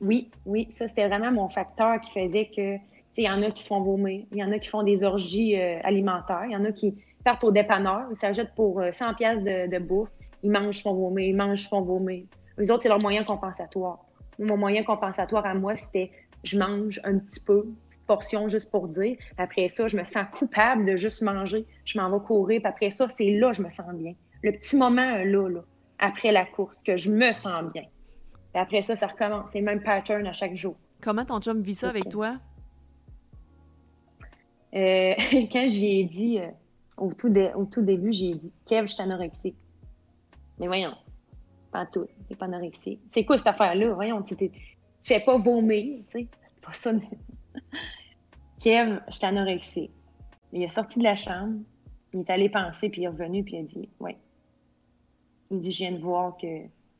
Oui, oui, ça c'était vraiment mon facteur qui faisait que, il y en a qui se font vomir, il y en a qui font des orgies euh, alimentaires, il y en a qui partent au dépanneur, ils s'achètent pour euh, 100 pièces de, bouffe, ils mangent, font vomir, ils mangent, font vomir. Les autres, c'est leur moyen compensatoire. Mon moyen compensatoire à moi, c'était je mange un petit peu, portion juste pour dire. Après ça, je me sens coupable de juste manger. Je m'en vais courir. Puis après ça, c'est là que je me sens bien. Le petit moment là, là, après la course, que je me sens bien. Puis après ça, ça recommence. C'est le même pattern à chaque jour. Comment ton chum vit ça avec toi? Euh, *laughs* quand j'y ai dit, euh, au, tout dé- au tout début, j'ai dit Kev, je suis anorexique. Mais voyons, pas tout, t'es pas anorexique. C'est quoi cette affaire-là? Voyons, tu fais pas vomir, tu sais. C'est pas ça. Kev, je suis. Il est sorti de la chambre, il est allé penser, puis il est revenu, puis il a dit Ouais. Il dit Je viens de voir que.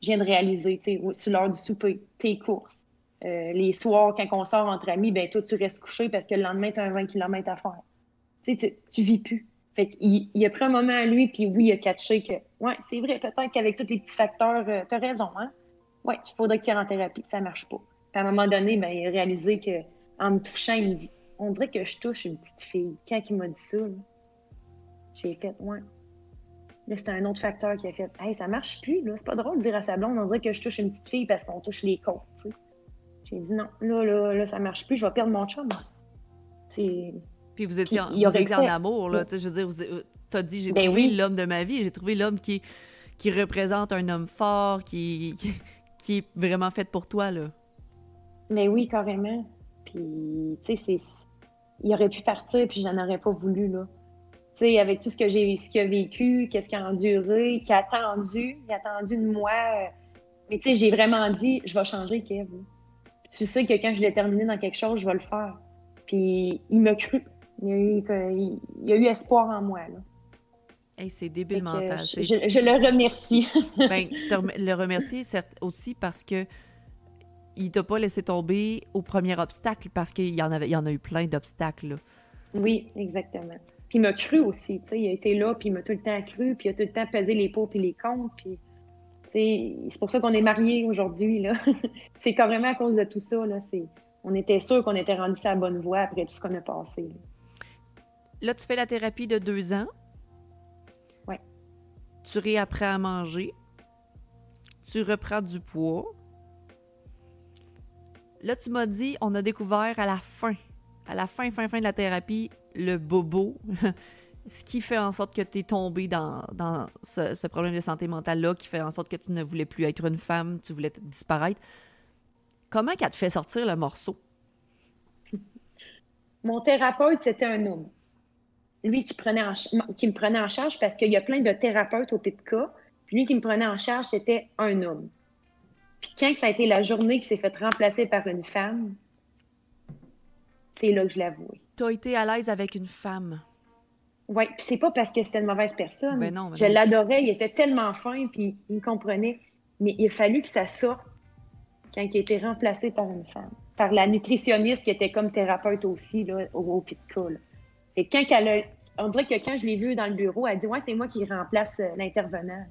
Je viens de réaliser, tu sais, sur l'heure du souper, tes courses. Euh, les soirs, quand on sort entre amis, ben toi, tu restes couché parce que le lendemain, tu as un 20 km à faire. Tu sais, tu, tu vis plus. Fait qu'il il a pris un moment à lui, puis oui, il a catché que, ouais, c'est vrai, peut-être qu'avec tous les petits facteurs, euh, t'as raison, hein? Ouais, il faudrait que tu ailles en thérapie, ça marche pas. Puis à un moment donné, ben, il a réalisé que, en me touchant, il me dit, on dirait que je touche une petite fille. Quand il m'a dit ça, j'ai fait, ouais. Là, c'était un autre facteur qui a fait, hey, ça marche plus, là. C'est pas drôle de dire à sa blonde, on dirait que je touche une petite fille parce qu'on touche les côtes, tu sais. J'ai dit non, là, là, là, ça marche plus, je vais perdre mon chum. C'est. Puis vous étiez, en, vous amour, là. Tu sais, je veux dire, vous- euh, t'as dit, j'ai Ben trouvé oui. l'homme de ma vie. J'ai trouvé l'homme qui, qui représente un homme fort, qui, qui, qui est vraiment fait pour toi, là. Mais oui, carrément. Puis, tu sais, c'est. Il aurait pu partir, puis j'en aurais pas voulu, là. Tu sais, avec tout ce que j'ai ce qu'il a vécu, qu'est-ce qu'il a enduré, qu'il a attendu, il a attendu de moi. euh, Mais tu sais, j'ai vraiment dit, je vais changer, Kev. Puis tu sais que quand je l'ai terminé dans quelque chose, je vais le faire. Puis il m'a cru. Il y, a eu, il a eu espoir en moi. Là. Hey, c'est débile mental. Je, je, le remercie. ben, le remercier aussi parce que il t'a pas laissé tomber au premier obstacle parce qu'il y en avait, il y en a eu plein d'obstacles. Oui, exactement. Puis il m'a cru aussi, tu sais, il a été là, puis il m'a tout le temps cru, puis il a tout le temps pesé les pots puis les comptes, puis c'est pour ça qu'on est mariés aujourd'hui, là. *laughs* c'est carrément à cause de tout ça, là. On était sûr qu'on était rendu sur la bonne voie après tout ce qu'on a passé. Là. tu fais la thérapie de deux ans. Oui. Tu réapprends à manger. Tu reprends du poids. Là, tu m'as dit, on a découvert à la fin, à la fin, fin, fin de la thérapie, le bobo. *laughs* ce qui fait en sorte que tu es tombé dans, ce, problème de santé mentale-là, qui fait en sorte que tu ne voulais plus être une femme, tu voulais disparaître. Comment qu'elle te fait sortir le morceau? *laughs* Mon thérapeute, c'était un homme. Lui qui, qui me prenait en charge parce qu'il y a plein de thérapeutes au PIPCA. Puis lui qui me prenait en charge, c'était un homme. Puis quand ça a été la journée qui s'est fait remplacer par une femme, c'est là que je l'avoue. Tu as été à l'aise avec une femme? Oui, puis c'est pas parce que c'était une mauvaise personne. Ben non, ben je l'adorais, il était tellement fin, puis il me comprenait. Mais il a fallu que ça sorte quand il a été remplacé par une femme. Par la nutritionniste qui était comme thérapeute aussi là, au, au Pitca. Et quand elle a, on dirait que quand je l'ai vue dans le bureau, elle dit Ouais, c'est moi qui remplace euh, l'intervenant.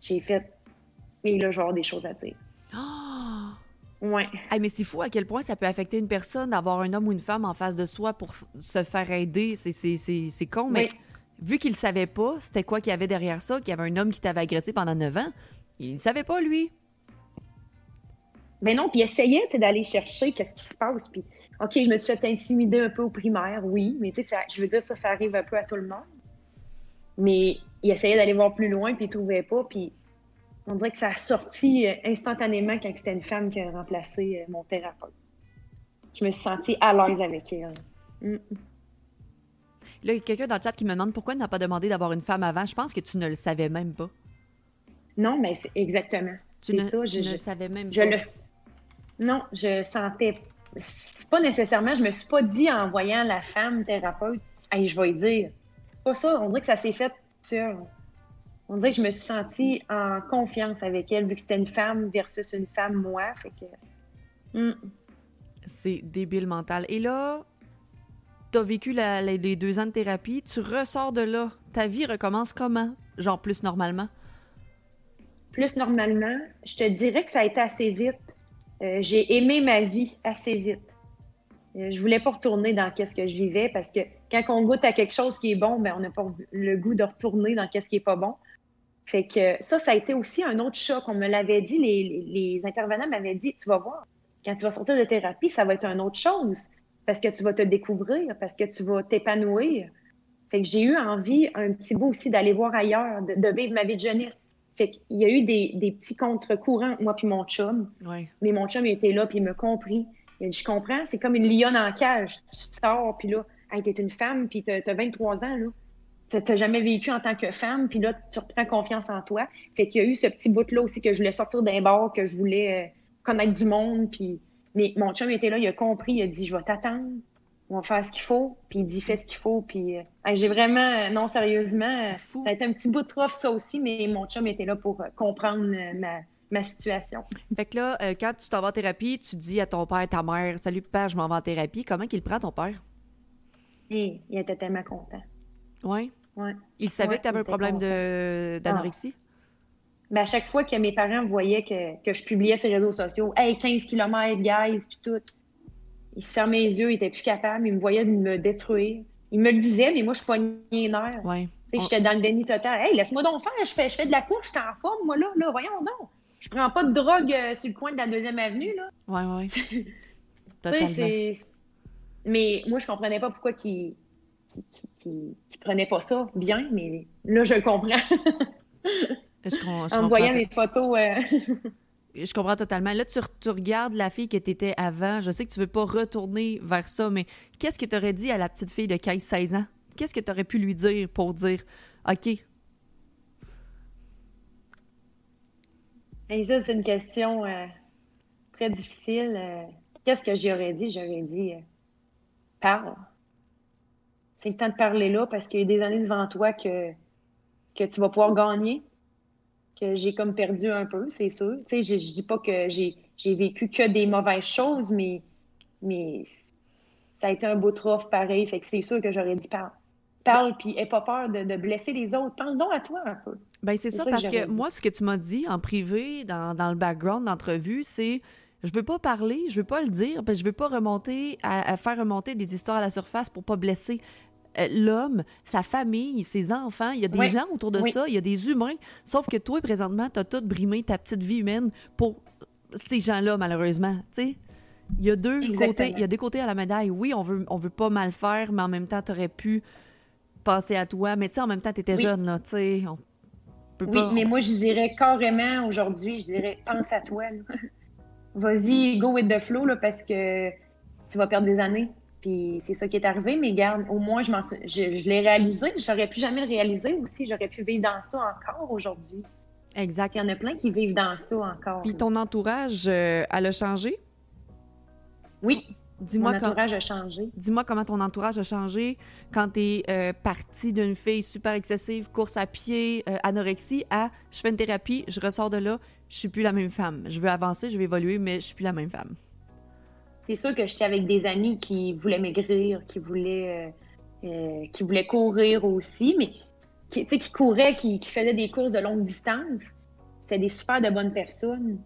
J'ai fait Mais là, genre des choses à dire. Ouais. mais c'est fou à quel point ça peut affecter une personne d'avoir un homme ou une femme en face de soi pour se faire aider. C'est con, mais vu qu'il ne savait pas c'était quoi qu'il y avait derrière ça, qu'il y avait un homme qui t'avait agressé pendant 9 ans, il ne savait pas, lui. Mais non, puis il essayait d'aller chercher qu'est-ce qui se passe. Puis, OK, je me suis fait intimider un peu au primaire, oui, mais tu sais, je veux dire, ça, ça arrive un peu à tout le monde. Mais il essayait d'aller voir plus loin, puis il ne trouvait pas. Puis on dirait que ça a sorti euh, instantanément quand c'était une femme qui a remplacé euh, mon thérapeute. Je me suis sentie à l'aise avec elle. Mm. Là, il y a quelqu'un dans le chat qui me demande pourquoi tu n'as pas demandé d'avoir une femme avant. Je pense que tu ne le savais même pas. Non, mais c'est exactement. Tu, ne, ça, je, ne le savais même je pas. Le... Non, je sentais. C'est pas nécessairement. Je me suis pas dit en voyant la femme thérapeute, hey, je vais y dire. Pas ça. On dirait que ça s'est fait sur on dirait que je me suis sentie en confiance avec elle, vu que c'était une femme versus une femme, moi. Fait que. Hmm. C'est débile mental. Et là, tu as vécu les deux ans de thérapie, tu ressors de là. Ta vie recommence comment? Genre plus normalement? Plus normalement, je te dirais que ça a été assez vite. Euh, j'ai aimé ma vie assez vite. Euh, je voulais pas retourner dans qu'est-ce que je vivais parce que quand on goûte à quelque chose qui est bon, ben on n'a pas le goût de retourner dans qu'est-ce qui est pas bon. Fait que ça, ça a été aussi un autre choc. On me l'avait dit, les, intervenants m'avaient dit, tu vas voir, quand tu vas sortir de thérapie, ça va être une autre chose parce que tu vas te découvrir, parce que tu vas t'épanouir. Fait que j'ai eu envie un petit bout aussi d'aller voir ailleurs, de, vivre ma vie de jeunesse. Fait qu'il y a eu des, petits contre-courants, moi puis mon chum. Mais mon chum, il était là, puis il m'a compris. Il a dit, je comprends, c'est comme une lionne en cage. Tu sors, puis là, hey, t'es une femme, puis t'as as 23 ans, là tu jamais vécu en tant que femme, puis là, tu reprends confiance en toi. Fait qu'il y a eu ce petit bout-là aussi que je voulais sortir d'un bar, que je voulais euh, connaître du monde, puis... Mais mon chum était là, il a compris, il a dit « Je vais t'attendre, on va faire ce qu'il faut », puis il dit « Fais ce qu'il faut », puis euh, j'ai vraiment... Euh, non, sérieusement, ça a été un petit bout de rough, ça aussi, mais mon chum était là pour comprendre ma, ma situation. Fait que là, quand tu t'en vas en thérapie, tu dis à ton père, ta mère, « Salut père, je m'en vais en thérapie », comment qu'il prend ton père? Et, il était tellement content. Oui? Il savait que tu avais un problème d'anorexie? Ben, à chaque fois que mes parents voyaient que, je publiais les réseaux sociaux, Hey, 15 km, guys, puis tout, ils se fermaient les yeux, ils étaient plus capables, ils me voyaient me détruire. Ils me le disaient, mais moi, je pognais les nerfs. Ouais. J'étais dans le déni total. Hey, laisse-moi donc faire, je fais, je fais de la course, je suis en forme, moi, là, là, voyons donc. Je prends pas de drogue euh, sur le coin de la deuxième avenue, là. Ouais, ouais. *laughs* Totalement. Mais moi, je comprenais pas pourquoi qu'ils qui, qui, qui, prenait pas ça bien, mais là, je comprends. je, en voyant les photos. Euh, je comprends totalement. Là, tu, tu regardes la fille que tu étais avant. Je sais que tu veux pas retourner vers ça, mais qu'est-ce que tu aurais dit à la petite fille de 15-16 ans? Qu'est-ce que tu aurais pu lui dire pour dire OK? Et ça, c'est une question euh, très difficile. Euh, qu'est-ce que j'aurais dit? J'aurais dit parle. C'est le temps de parler là parce qu'il y a des années devant toi que, que tu vas pouvoir gagner, que j'ai comme perdu un peu, c'est sûr. Tu sais, je, dis pas que j'ai, j'ai vécu que des mauvaises choses, mais, mais ça a été un beau trophée pareil. Fait que c'est sûr que j'aurais dit parle. Parle, puis aie pas peur de, de blesser les autres. Pense donc à toi un peu. Ben c'est ça, parce que, moi, ce que tu m'as dit en privé, dans, dans le background d'entrevue, c'est je veux pas parler, je veux pas le dire, parce que je veux pas remonter, à, à faire remonter des histoires à la surface pour pas blesser l'homme, sa famille, ses enfants. Il y a des Oui. gens autour de Oui. ça, il y a des humains. Sauf que toi, présentement, t'as tout brimé ta petite vie humaine pour ces gens-là, malheureusement. Tu il y a deux Exactement. côtés, il y a côtés à la médaille. Oui, on veut, on veut pas mal faire, mais en même temps, t'aurais pu penser à toi. Mais tu sais, en même temps, t'étais Oui. jeune, là, tu sais. On peut Oui, pas. mais moi, je dirais carrément aujourd'hui, je dirais pense à toi. *laughs* Vas-y, go with the flow, là, parce que tu vas perdre des années. Puis c'est ça qui est arrivé, mais garde, au moins, je, l'ai réalisé. J'aurais pu jamais le réaliser aussi. J'aurais pu vivre dans ça encore aujourd'hui. Exact. Il y en a plein qui vivent dans ça encore. Puis ton entourage, euh, elle a changé? Oui, Dis-moi com- entourage a changé. dis-moi comment ton entourage a changé quand t'es euh, partie d'une fille super excessive, course à pied, euh, anorexie, à je fais une thérapie, je ressors de là, je suis plus la même femme. Je veux avancer, je veux évoluer, mais je suis plus la même femme. C'est sûr que j'étais avec des amis qui voulaient maigrir, qui voulaient, euh, euh, qui voulaient courir aussi, mais qui, qui couraient, qui, faisaient des courses de longue distance. C'était des super de bonnes personnes.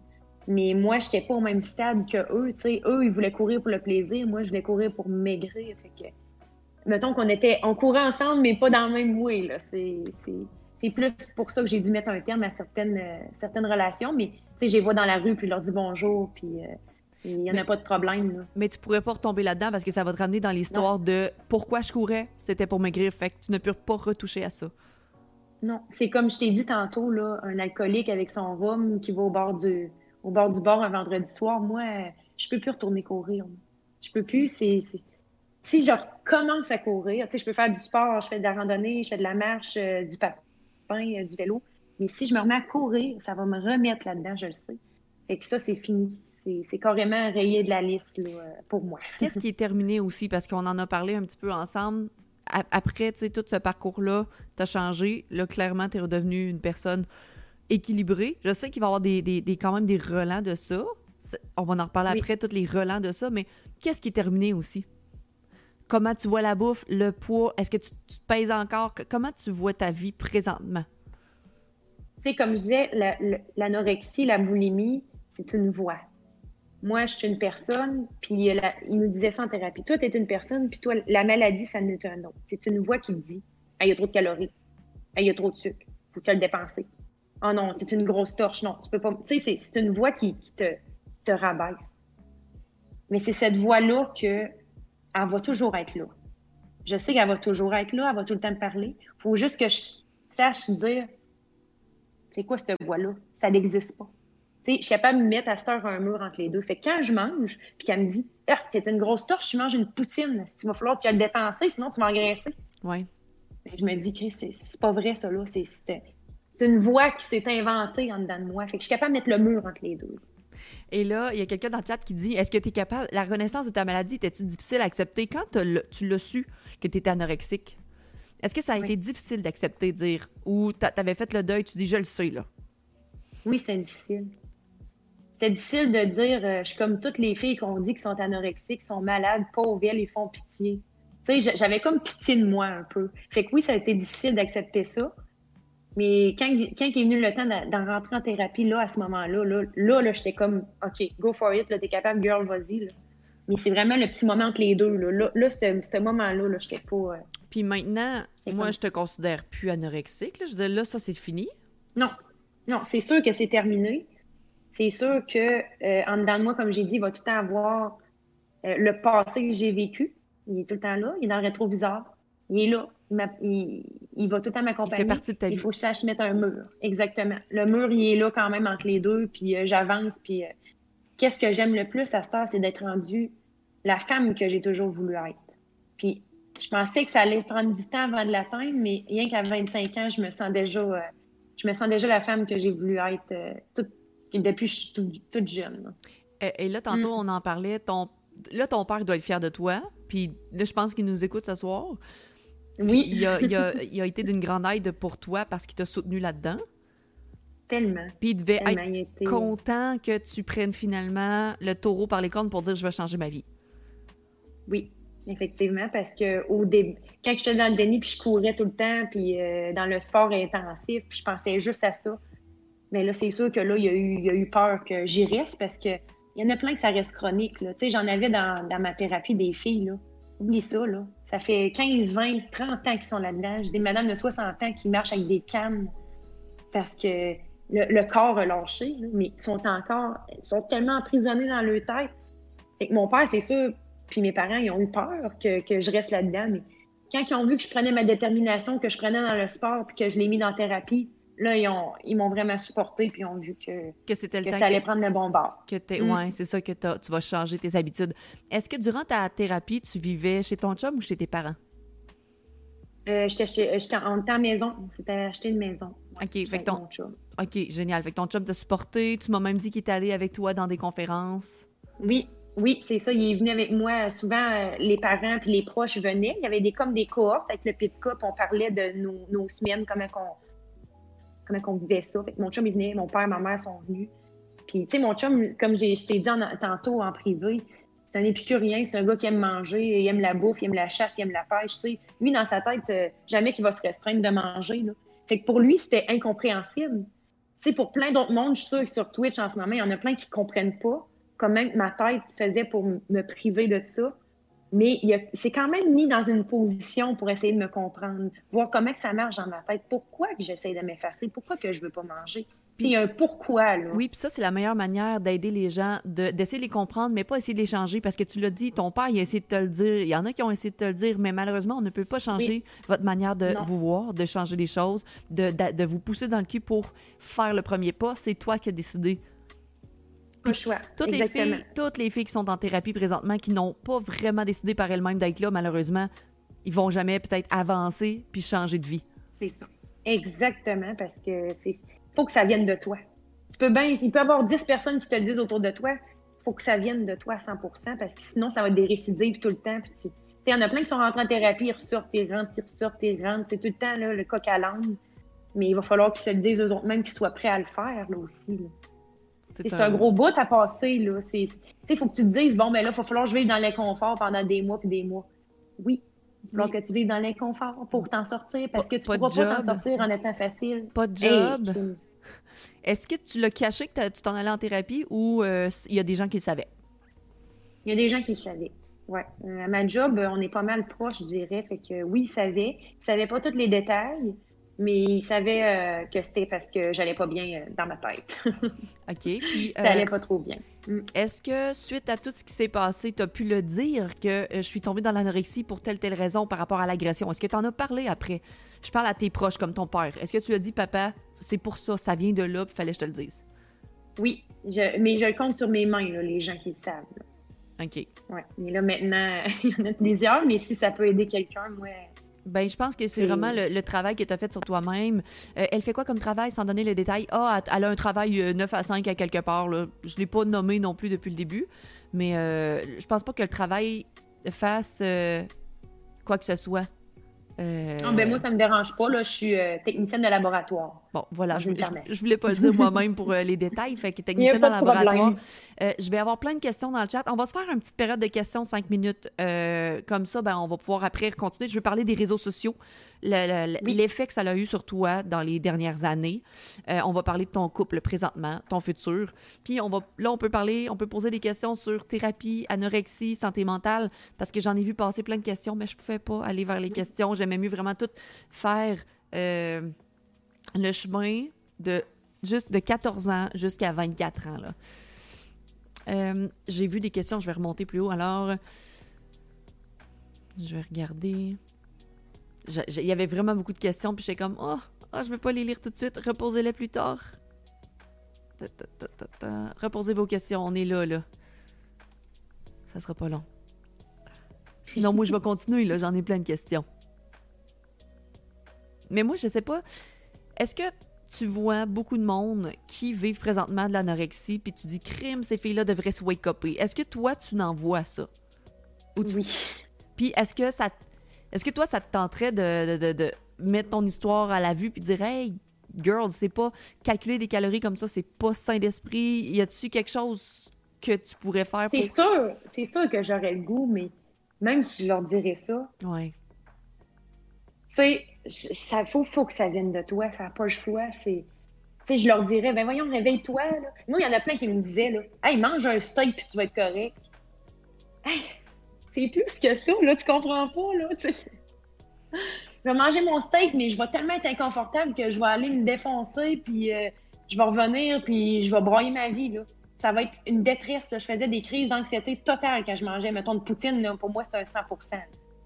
Mais moi, je n'étais pas au même stade que eux. Eux, ils voulaient courir pour le plaisir. Moi, je voulais courir pour maigrir. Fait que, mettons qu'on était, on courait ensemble, mais pas dans le même way. C'est, plus pour ça que j'ai dû mettre un terme à certaines, euh, certaines relations. Mais je les vois dans la rue, puis je leur dis bonjour, puis il n'y en Mais- a pas de problème. là. Mais tu pourrais pas retomber là-dedans parce que ça va te ramener dans l'histoire de pourquoi je courais, c'était pour maigrir. Fait que tu ne peux pas retoucher à ça. Non, c'est comme je t'ai dit tantôt, là, un alcoolique avec son rhum qui va au bord du, au bord du bar un vendredi soir. Moi, je peux plus retourner courir. Je peux plus. C'est, Si je commence à courir, tu sais, je peux faire du sport, je fais de la randonnée, je fais de la marche, euh, du patin, euh, du vélo. Mais si je me remets à courir, ça va me remettre là-dedans, je le sais. Fait que ça, c'est fini. C'est, carrément rayé de la liste là, pour moi. *laughs* Qu'est-ce qui est terminé aussi? Parce qu'on en a parlé un petit peu ensemble. Après, tu sais, tout ce parcours-là, t'as changé. Là, clairement, t'es redevenu une personne équilibrée. Je sais qu'il va y avoir des, des- des- quand même des relents de ça. On va en reparler Oui. après, tous les relents de ça. Mais qu'est-ce qui est terminé aussi? Comment tu vois la bouffe, le poids? Est-ce que tu, tu te pèses encore? Comment tu vois ta vie présentement? Tu sais, comme je disais, la- la- l'anorexie, la boulimie, c'est une voie. Moi, je suis une personne, puis il nous disait ça en thérapie. Toi, tu es une personne, puis toi, la maladie, ça n'est un autre. C'est une voix qui te dit Ah, il y a trop de calories. Ah, il y a trop de sucre. Faut que tu le dépenser. Oh non, tu une grosse torche. Non, tu peux pas. Tu sais, c'est- c'est une voix qui, qui te, te rabaisse. Mais c'est cette voix-là que elle va toujours être là. Je sais qu'elle va toujours être là, elle va tout le temps me parler. faut juste que je sache dire c'est quoi cette voix-là? Ça n'existe pas. Tu je suis capable de me mettre à cette heure un mur entre les deux. Fait que quand je mange, puis qu'elle me dit Ah, t'es une grosse torche, tu manges une poutine. Si tu vas falloir que tu vas le dépenser, sinon tu vas engraisser. Oui. Je me dis, Chris, c'est pas vrai, ça, là. C'est- une voix qui s'est inventée en dedans de moi. Fait que je suis capable de mettre le mur entre les deux. Et là, il y a quelqu'un dans le chat qui dit Est-ce que tu es capable. La renaissance de ta maladie, était-tu difficile à accepter? Quand tu l'as su que tu étais anorexique Est-ce que ça a Oui. été difficile d'accepter, dire Ou t'a- t'avais fait le deuil, tu dis Je le sais, là? Oui, c'est difficile. C'est difficile de dire, euh, je suis comme toutes les filles qu'on dit qui sont anorexiques, qui sont malades, pauvres, elles, ils font pitié. Tu sais, j'a- j'avais comme pitié de moi un peu. Fait que oui, ça a été difficile d'accepter ça. Mais quand, quand il est venu le temps d'en rentrer en thérapie, là, à ce moment-là, là, là, là, j'étais comme, OK, go for it, là, t'es capable, girl, vas-y. Mais c'est vraiment le petit moment entre les deux. Là, là, là ce, ce moment-là, là, j'étais pas. euh, Puis maintenant, moi, comme- je te considère plus anorexique. Là. Je dis Là, ça, c'est fini? Non, non, c'est sûr que c'est terminé. C'est sûr que euh, en dedans de moi, comme j'ai dit, il va tout le temps avoir euh, le passé que j'ai vécu. Il est tout le temps là. Il est dans le rétroviseur. Il est là. Il, il- il va tout le temps Il m'accompagner. fait partie de ta Il vie. faut que je sache mettre un mur. Exactement. Le mur, il est là quand même entre les deux. Puis euh, j'avance. Puis qu'est-ce que j'aime le plus à cette heure, c'est d'être rendue la femme que j'ai toujours voulu être. Puis je pensais que ça allait prendre du temps avant de l'atteindre, mais rien qu'à 25 ans, je me sens déjà, je me sens déjà la femme que j'ai voulu être euh, toute- depuis que je suis toute, jeune. Et, et là, tantôt, Mm. on en parlait. Ton... Là, ton père doit être fier de toi. puis là, je pense qu'il nous écoute ce soir. Oui. Il a, il, a, *laughs* il a été d'une grande aide pour toi parce qu'il t'a soutenu là-dedans. Tellement. Puis il devait Tellement, être content que tu prennes finalement le taureau par les cornes pour dire je vais changer ma vie. Oui, effectivement, parce que au début, quand j'étais dans le déni, puis je courais tout le temps, puis euh, dans le sport intensif, puis je pensais juste à ça. Mais là, c'est sûr que là, il y a eu, il y a eu peur que j'y reste parce que il y en a plein que ça reste chronique. Tu sais, j'en avais dans, ma thérapie des filles. Là. Oublie ça, là. Ça fait 15, 20, 30 ans qu'ils sont là-dedans. J'ai des madames de 60 ans qui marchent avec des cannes parce que le, corps a lâché, mais ils sont encore, ils sont tellement emprisonnés dans leur tête. Que mon père, c'est sûr, puis mes parents, ils ont eu peur que, que je reste là-dedans. Mais quand ils ont vu que je prenais ma détermination, que je prenais dans le sport, puis que je l'ai mis dans la thérapie, là, ils ont- ils m'ont vraiment supporté, puis ils ont vu que, Que c'était le que temps ça allait que, prendre le bon bord. que t'es- Mm. ouais, c'est ça que t'as- tu vas changer tes habitudes. Est-ce que durant ta thérapie, tu vivais chez ton chum ou chez tes parents? Euh, j'étais chez, euh, j'étais en, on en maison, on s'était acheté une maison. OK, fait avec que ton, mon chum. OK, génial. Fait que ton chum t'a supporté. Tu m'as même dit qu'il était allé avec toi dans des conférences. Oui, oui, c'est ça. Il est venu avec moi. Souvent, euh, les parents puis les proches venaient. Il y avait des comme des cohortes avec le PITCA, puis on parlait de nos, nos semaines, comment qu'on comment qu'on vivait ça. Fait que mon chum, il venait, mon père, ma mère sont venus. Puis, tu sais, mon chum, comme je t'ai dit tantôt en privé, c'est un épicurien, c'est un gars qui aime manger, il aime la bouffe, il aime la chasse, il aime la pêche. Lui, dans sa tête, euh, jamais qu'il va se restreindre de manger. Fait que pour lui, c'était incompréhensible. Tu sais, pour plein d'autres mondes, je suis sûre que sur Twitch en ce moment, il y en a plein qui comprennent pas comment ma tête faisait pour me priver de ça. Mais c'est quand même mis dans une position pour essayer de me comprendre, voir comment que ça marche dans ma tête. Pourquoi que j'essaie de m'effacer? Pourquoi que je veux pas manger? Puis il y a un pourquoi, là. Oui, puis ça, c'est la meilleure manière d'aider les gens, de- d'essayer de les comprendre, mais pas essayer de les changer, parce que tu l'as dit, ton père, il a essayé de te le dire, il y en a qui ont essayé de te le dire, mais malheureusement, on ne peut pas changer votre manière de Non. vous voir, de changer les choses, de, de, de vous pousser dans le cul pour faire le premier pas. C'est toi qui as décidé. Pas le choix. Toutes les, filles, toutes les filles qui sont en thérapie présentement, qui n'ont pas vraiment décidé par elles-mêmes d'être là, malheureusement, ils vont jamais peut-être avancer puis changer de vie. C'est ça. Exactement, parce que c'est faut que ça vienne de toi. Tu peux bien, il peut y avoir 10 personnes qui te le disent autour de toi. faut que ça vienne de toi à 100 parce que sinon, ça va être des récidives tout le temps. Puis tu... Il y en a plein qui sont rentrés en thérapie, ils ressortent, ils rentrent, ils ressortent, ils rentrent. C'est tout le temps là, le coq à l'âne. Mais il va falloir qu'ils se le disent eux autres même, qu'ils soient prêts à le faire là, aussi. là. C'est un... gros bout à passer. là. Il faut que tu te dises, bon, ben là, il va falloir que je vive dans l'inconfort pendant des mois puis des mois. Oui. Il va falloir Oui. que tu vives dans l'inconfort pour t'en sortir parce Pas- que tu ne pourras pas t'en sortir en étant facile. Pas de job. *laughs* Est-ce que tu l'as caché que tu t'en allais en thérapie ou euh, il y a des gens qui le savaient? Il y a des gens qui le savaient. Ouais. Euh, à ma job, on est pas mal proches, je dirais. Fait que oui, ils savaient. Ils savaient pas tous les détails, mais ils savaient euh, que c'était parce que j'allais pas bien euh, dans ma tête. *laughs* OK. Puis, Ça euh, allait pas trop bien. est-ce que suite à tout ce qui s'est passé, tu as pu le dire que euh, je suis tombée dans l'anorexie pour telle telle raison par rapport à l'agression? Est-ce que tu en as parlé après? Je parle à tes proches comme ton père. Est-ce que tu as dit, papa, c'est pour ça, ça vient de là, puis fallait que je te le dise? Oui, je- mais je le compte sur mes mains, là, les gens qui le savent. là. OK. Ouais. Mais là, maintenant, *laughs* il y en a plusieurs, mais si ça peut aider quelqu'un, moi, Ben, je pense que c'est vraiment le, le travail que tu as fait sur toi-même. Euh, elle fait quoi comme travail, sans donner le détail? Ah, elle a un travail euh, 9 à 5 à quelque part. Là. Je l'ai pas nommé non plus depuis le début, mais euh, je pense pas que le travail fasse euh, quoi que ce soit. Euh, Ah, ben moi, ça me dérange pas. Là, je suis euh, technicienne de laboratoire. Bon, voilà, je, je voulais pas le dire moi-même pour euh, les détails. Fait que *laughs* technicienne de laboratoire. Euh, je vais avoir plein de questions dans le chat. On va se faire une petite période de questions, 5 minutes. Comme ça, ben, on va pouvoir après continuer. Je veux parler des réseaux sociaux, le- le- Oui. l'effet que ça a eu sur toi dans les dernières années. Euh, on va parler de ton couple présentement, ton futur. Puis on va, là, on peut parler, on peut poser des questions sur thérapie, anorexie, santé mentale, parce que j'en ai vu passer plein de questions, mais je pouvais pas aller vers les questions. J'aimais mieux vraiment tout faire euh, le chemin de juste de 14 ans jusqu'à 24 ans. Là. Euh, J'ai vu des questions, je vais remonter plus haut. Alors, je vais regarder. Il y avait vraiment beaucoup de questions, puis j'étais comme, oh, oh, je veux pas les lire tout de suite, reposez-les plus tard. Ta, ta, ta, ta, ta. Reposez vos questions, on est là, là. Ça sera pas long. Sinon, moi, je vais continuer, là, j'en ai plein de questions. Mais moi, je sais pas, est-ce que tu vois beaucoup de monde qui vivent présentement de l'anorexie, puis tu dis, crime, ces filles-là devraient se wake-upper. Est-ce que toi, tu n'en vois ça? Ou tu- Oui. Puis est-ce que ça est-ce que toi, ça te tenterait de, mettre ton histoire à la vue puis dire Hey, girl, c'est pas calculer des calories comme ça, c'est pas sain d'esprit. Y a-tu quelque chose que tu pourrais faire? C'est sûr, c'est sûr que j'aurais le goût, mais même si je leur dirais ça, ouais. tu sais, ça faut, faut que ça vienne de toi, ça n'a pas le choix. C'est, tu sais, je leur dirais, ben voyons, réveille-toi. Moi, il y en a plein qui me disaient, là, hey, mange un steak puis tu vas être correct. Hey, c'est plus que ça, là, tu comprends pas, là. Je vais manger mon steak, mais je vais tellement être inconfortable que je vais aller me défoncer, puis euh, je vais revenir, puis je vais broyer ma vie, là. Ça va être une détresse. Je faisais des crises d'anxiété totale quand je mangeais, mettons, de poutine, là, pour moi, c'était un 100%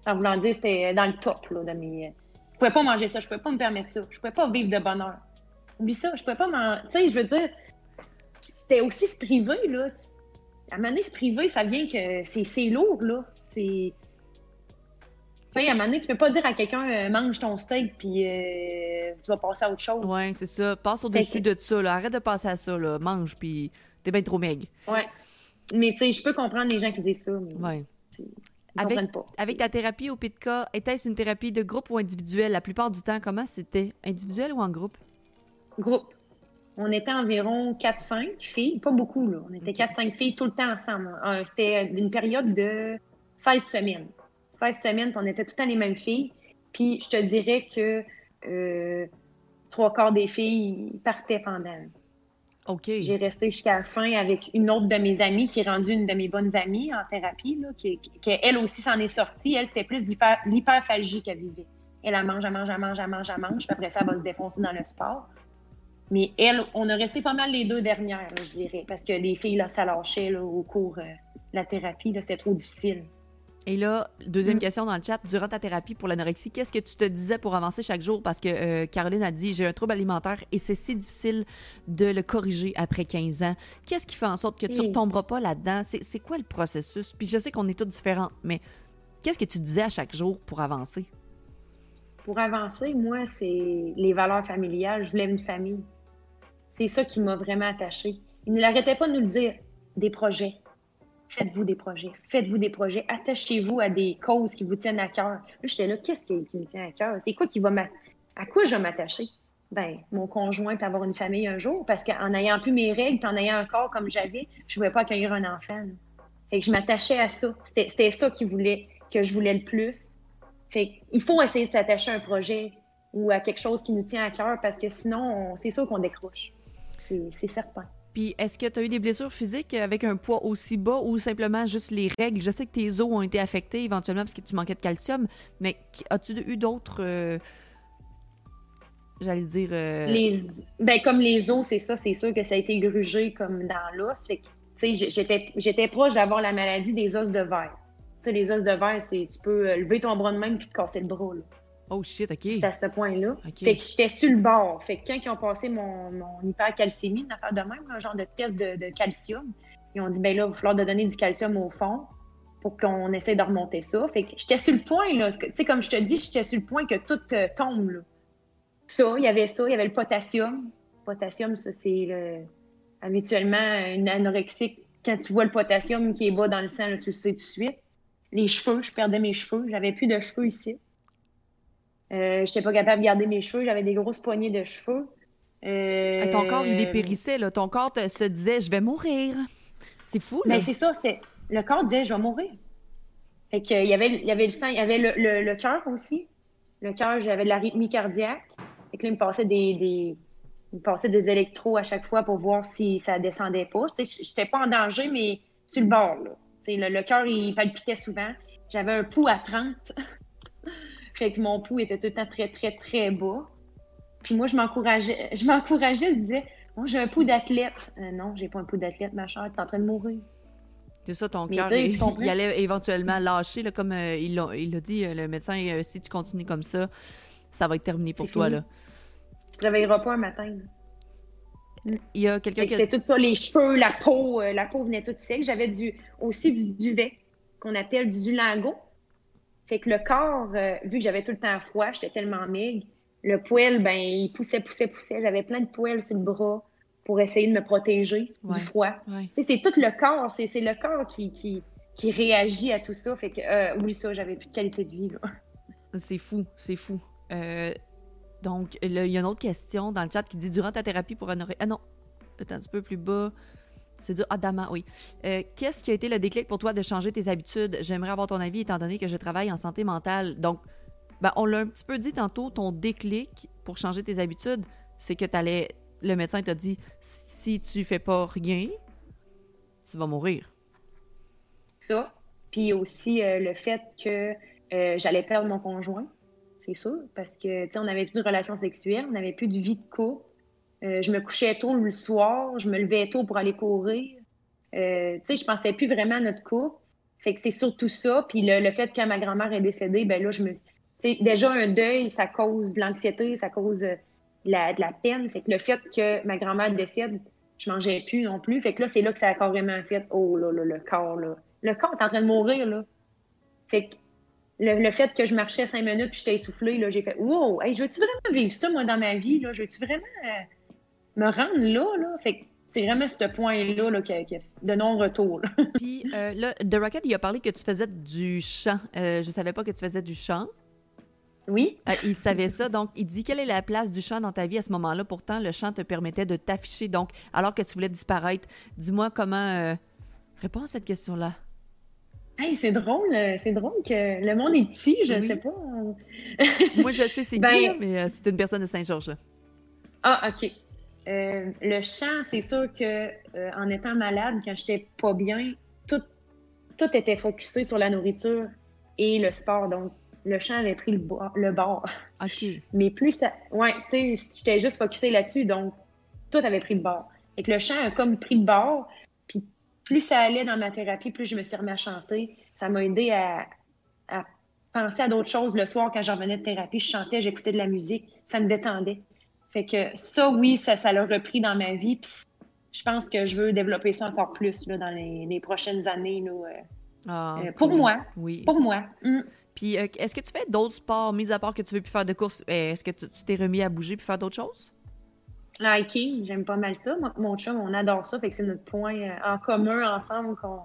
En voulant dire, c'était dans le top, là, de mes... Je pouvais pas manger ça, je pouvais pas me permettre ça, je pouvais pas vivre de bonheur. Oublie ça, je pouvais pas manger... Tu sais, je veux dire, c'était aussi se priver, là. À un moment donné, se priver, ça vient que c'est lourd, là c'est. Tu sais, à un moment donné, tu peux pas dire à quelqu'un euh, mange ton steak puis euh, tu vas passer à autre chose. Oui, c'est ça. Passe au-dessus de ça. Là. Arrête de passer à ça. Là. Mange puis t'es bien trop maigre. Oui. Mais tu sais, je peux comprendre les gens qui disent ça. Oui. Avec, pas. avec ta thérapie au PITCA, était-ce une thérapie de groupe ou individuelle? La plupart du temps, comment c'était? Individuel ou en groupe? Groupe. On était environ 4-5 filles, pas beaucoup, là. On était 4-5 filles tout le temps ensemble. Euh, c'était une période de 16 semaines. 16 semaines, puis on était tout le temps les mêmes filles. Puis je te dirais que euh, trois quarts des filles partaient pendant. OK. J'ai resté jusqu'à la fin avec une autre de mes amies qui est rendue une de mes bonnes amies en thérapie, là, qui, elle aussi s'en est sortie. Elle, c'était plus l'hyperphagie qu'elle vivait. Elle, elle mange, elle mange, elle mange, elle mange, elle mange, puis après ça, elle va se défoncer dans le sport. Mais elle, on a resté pas mal les deux dernières, je dirais, parce que les filles, là, ça lâchait au cours euh, de la thérapie. C'était trop difficile. Et là, deuxième mm. question dans le chat, durant ta thérapie pour l'anorexie, qu'est-ce que tu te disais pour avancer chaque jour? Parce que euh, Caroline a dit, j'ai un trouble alimentaire et c'est si difficile de le corriger après 15 ans. Qu'est-ce qui fait en sorte que tu ne retomberas pas là-dedans? C'est quoi le processus? Puis je sais qu'on est toutes différentes, mais qu'est-ce que tu disais à chaque jour pour avancer? Pour avancer, moi, c'est les valeurs familiales. Je voulais une famille. C'est ça qui m'a vraiment attachée. Il ne l'arrêtait pas de nous le dire. Des projets, faites-vous des projets, faites-vous des projets, attachez-vous à des causes qui vous tiennent à cœur. Là, j'étais là, qu'est-ce qui, me tient à cœur? C'est quoi qui va À quoi je vais m'attacher? Ben, mon conjoint peut avoir une famille un jour, parce qu'en ayant plus mes règles, puis en ayant un corps comme j'avais, je ne pouvais pas accueillir un enfant. Fait que je m'attachais à ça. C'était ça voulait, que je voulais le plus. Fait il faut essayer de s'attacher à un projet ou à quelque chose qui nous tient à cœur, parce que sinon, c'est sûr qu'on décroche. C'est certain. Puis est-ce que tu as eu des blessures physiques avec un poids aussi bas ou simplement juste les règles? Je sais que tes os ont été affectés éventuellement parce que tu manquais de calcium, mais as-tu eu d'autres. Euh, j'allais dire. Euh, les... Ben, comme les os, c'est ça, c'est sûr que ça a été grugé comme dans l'os. J'étais, proche d'avoir la maladie des os de verre. Les os de verre, c'est tu peux euh, lever ton bras de même puis te casser le bras. Là. Oh shit, OK. C'est à ce point-là. Fait que j'étais sur le bord. Fait que quand ils ont passé mon, mon hypercalcémie, une affaire de même, un genre de test de, calcium, ils ont dit, ben là, il va falloir de donner du calcium au fond pour qu'on essaie de remonter ça. Fait que j'étais sur le point, là. Tu sais, comme je te dis, j'étais sur le point que tout euh, tombe, là. Ça, il y avait ça, il y avait le potassium. Le potassium, ça, c'est le... habituellement une anorexique. Quand tu vois le potassium qui est bas dans le sang, tu le sais tout de suite. Les cheveux, je perdais mes cheveux. J'avais plus de cheveux ici. Euh, j'étais pas capable de garder mes cheveux. J'avais des grosses poignées de cheveux. Euh... ton corps, il dépérissait. Là. Ton corps se disait, je vais mourir. C'est fou, là. Mais c'est ça. C'est... Le corps disait, je vais mourir. Fait que, il, y avait, il y avait le sang, il y avait le, le, cœur aussi. Le cœur, j'avais de la rythmie cardiaque. Fait que là, il me passait des, des, il me passait des électros à chaque fois pour voir si ça descendait pas. Je n'étais pas en danger, mais sur le bord. Là. Le, le cœur, il palpitait souvent. J'avais un pouls à 30. *laughs* Fait que mon pouls était tout le temps très, très, très bas. Puis moi, je m'encourageais, je m'encourageais, je disais, moi, j'ai un pouls d'athlète. Euh, non, j'ai pas un pouls d'athlète, ma chère, t'es en train de mourir. C'est ça, ton cœur, il, allait éventuellement lâcher, là, comme euh, il l'a dit, euh, le médecin, si tu continues comme ça, ça va être terminé pour toi. Là. Tu te réveilleras pas un matin. Il y a quelqu'un qui. C'était tout ça, les cheveux, la peau, la peau venait toute sec. J'avais du, aussi du duvet, qu'on appelle du dulango. Fait que le corps, euh, vu que j'avais tout le temps froid, j'étais tellement maigre, le poêle, ben, il poussait, poussait, poussait. J'avais plein de poils sur le bras pour essayer de me protéger du froid. C'est tout le corps, c'est le corps qui, qui, qui réagit à tout ça. Fait que, euh, oublie ça, j'avais plus de qualité de vie. C'est fou, c'est fou. Euh, donc, il y a une autre question dans le chat qui dit Durant ta thérapie pour honorer. Ah non, un petit peu plus bas. C'est du Adama, oui. Euh, Qu'est-ce qui a été le déclic pour toi de changer tes habitudes? J'aimerais avoir ton avis étant donné que je travaille en santé mentale. Donc, ben, on l'a un petit peu dit tantôt, ton déclic pour changer tes habitudes, c'est que t'allais. Le médecin t'a dit si tu fais pas rien, tu vas mourir. Ça. Puis aussi euh, le fait que euh, j'allais perdre mon conjoint, c'est sûr, parce que, tu sais, on n'avait plus de relations sexuelles, on n'avait plus de vie de couple. Euh, je me couchais tôt le soir, je me levais tôt pour aller courir. Euh, tu sais, je pensais plus vraiment à notre couple. Fait que c'est surtout ça. Puis le, le fait que ma grand-mère est décédée, ben là, je me. Tu sais, déjà, un deuil, ça cause l'anxiété, ça cause euh, de la, la peine. Fait que le fait que ma grand-mère décède, je mangeais plus non plus. Fait que là, c'est là que ça a carrément fait. Oh là là, le corps, là. Le corps est en train de mourir, là. Fait que le, le fait que je marchais cinq minutes puis j'étais essoufflée, là, j'ai fait Wow, hey, je veux-tu vraiment vivre ça, moi, dans ma vie, là? Je veux-tu vraiment me rendre là, là? Fait que c'est vraiment ce point-là là, de non-retour. *laughs* Puis euh, là, The Rocket, il a parlé que tu faisais du chant. Euh, je savais pas que tu faisais du chant. Oui. Euh, il savait ça. Donc, il dit quelle est la place du chant dans ta vie à ce moment-là? Pourtant, le chant te permettait de t'afficher. Donc, alors que tu voulais disparaître, dis-moi comment. euh, Réponds à cette question-là. Hey, c'est drôle, euh, c'est drôle que le monde est petit, je Oui. sais pas. Moi, je sais c'est *laughs* Ben- qui, là, mais c'est une personne de Saint-Georges. Ah, OK. Euh, le chant, c'est sûr que euh, en étant malade, quand j'étais pas bien, tout, tout était focusé sur la nourriture et le sport. Donc, le chant avait pris le, bo- le bord. *laughs* OK. Mais plus ça. Ouais, tu sais, j'étais juste focusé là-dessus, donc tout avait pris le bord. Et que le chant a comme pris le bord, puis plus ça allait dans ma thérapie, plus je me suis remis à chanter. Ça m'a aidé à, à penser à d'autres choses le soir quand je revenais de thérapie. Je chantais, j'écoutais de la musique, ça me détendait. Fait que ça, oui, ça, ça l'a repris dans ma vie. Puis je pense que je veux développer ça encore plus là, dans les, les prochaines années. Là, euh, Ah, euh, pour cool. moi. Oui. Pour moi. Mm. Puis, euh, est-ce que tu fais d'autres sports, mis à part que tu veux plus faire de course? euh, Est-ce que tu t'es remis à bouger puis faire d'autres choses? Le hiking, j'aime pas mal ça. Moi, mon chum, on adore ça. Fait que c'est notre point en commun ensemble qu'on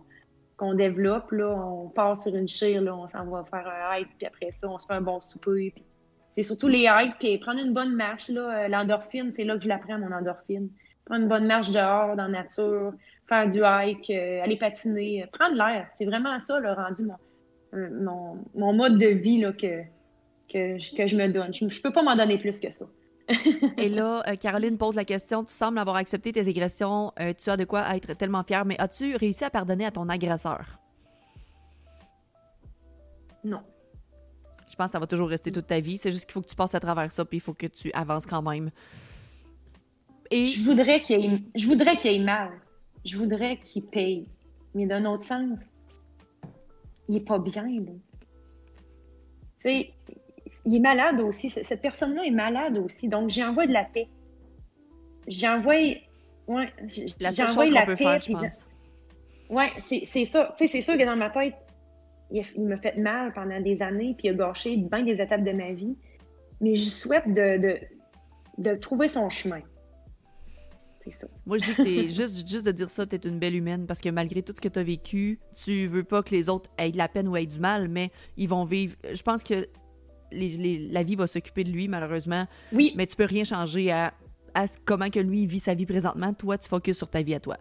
qu'on développe. Là. On part sur une chire, là, on s'en va faire un hike, puis après ça, on se fait un bon souper. Puis c'est surtout les hikes, puis prendre une bonne marche. là. Euh, L'endorphine, c'est là que je la prends, mon endorphine. Prendre une bonne marche dehors, dans la nature, faire du hike, euh, aller patiner, euh, prendre l'air. C'est vraiment ça, le rendu mon, euh, mon, mon mode de vie là, que, que, je- que je me donne. Je, je peux pas m'en donner plus que ça. *laughs* Et là, euh, Caroline pose la question Tu sembles avoir accepté tes agressions. tu as de quoi être tellement fière, mais as-tu réussi à pardonner à ton agresseur? Non. Je pense que ça va toujours rester toute ta vie. C'est juste qu'il faut que tu passes à travers ça, puis il faut que tu avances quand même. Et Je voudrais qu'il ait, je voudrais qu'il ait mal. Je voudrais qu'il paye. Mais d'un autre sens, il est pas bien, là. Tu sais, il est malade aussi. Cette personne-là est malade aussi. Donc, j'ai envoyé de la paix. J'ai envoyé. Ouais, la seule chose qu'on peut paix, faire, je pense. Ouais, c'est c'est ça. Tu sais, c'est sûr que dans ma tête, il, m'a fait mal pendant des années, puis il a gâché bien des étapes de ma vie. Mais je souhaite de, de, de trouver son chemin. C'est ça. Moi, je dis que t'es *laughs* juste, juste de dire ça, t'es une belle humaine parce que malgré tout ce que t'as vécu, tu veux pas que les autres aient de la peine ou aient du mal, mais ils vont vivre. Je pense que les- les- la vie va s'occuper de lui, malheureusement, Oui, mais tu peux rien changer à, comment que lui vit sa vie présentement. Toi, tu focuses sur ta vie à toi.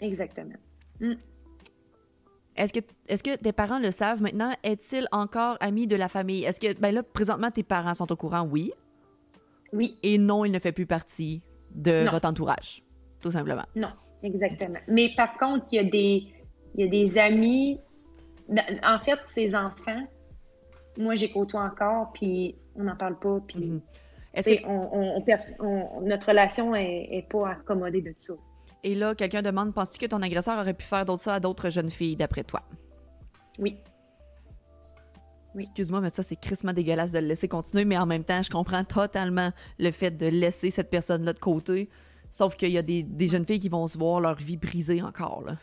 exactement. Est-ce que, est que tes parents le savent maintenant? Est-il encore ami de la famille? Est-ce que, ben là, présentement, tes parents sont au courant, oui? Oui, Et non, il ne fait plus partie de Non. votre entourage, tout simplement. non, exactement. Mais par contre, il y a des, il y a des amis. ben, En fait, ses enfants, moi, j'ai côtoie encore, puis on n'en parle pas, puis. Est-ce tu sais, que, on, on- on pers- on- notre relation est, est pas accommodée de ça. Et là, quelqu'un demande, penses-tu que ton agresseur aurait pu faire d'autres ça à d'autres jeunes filles, d'après toi? Oui. Oui. Excuse-moi, mais ça, c'est crissement dégueulasse de le laisser continuer, mais en même temps, je comprends totalement le fait de laisser cette personne-là de côté. Sauf qu'il y a des, des jeunes filles qui vont se voir leur vie brisée encore, là.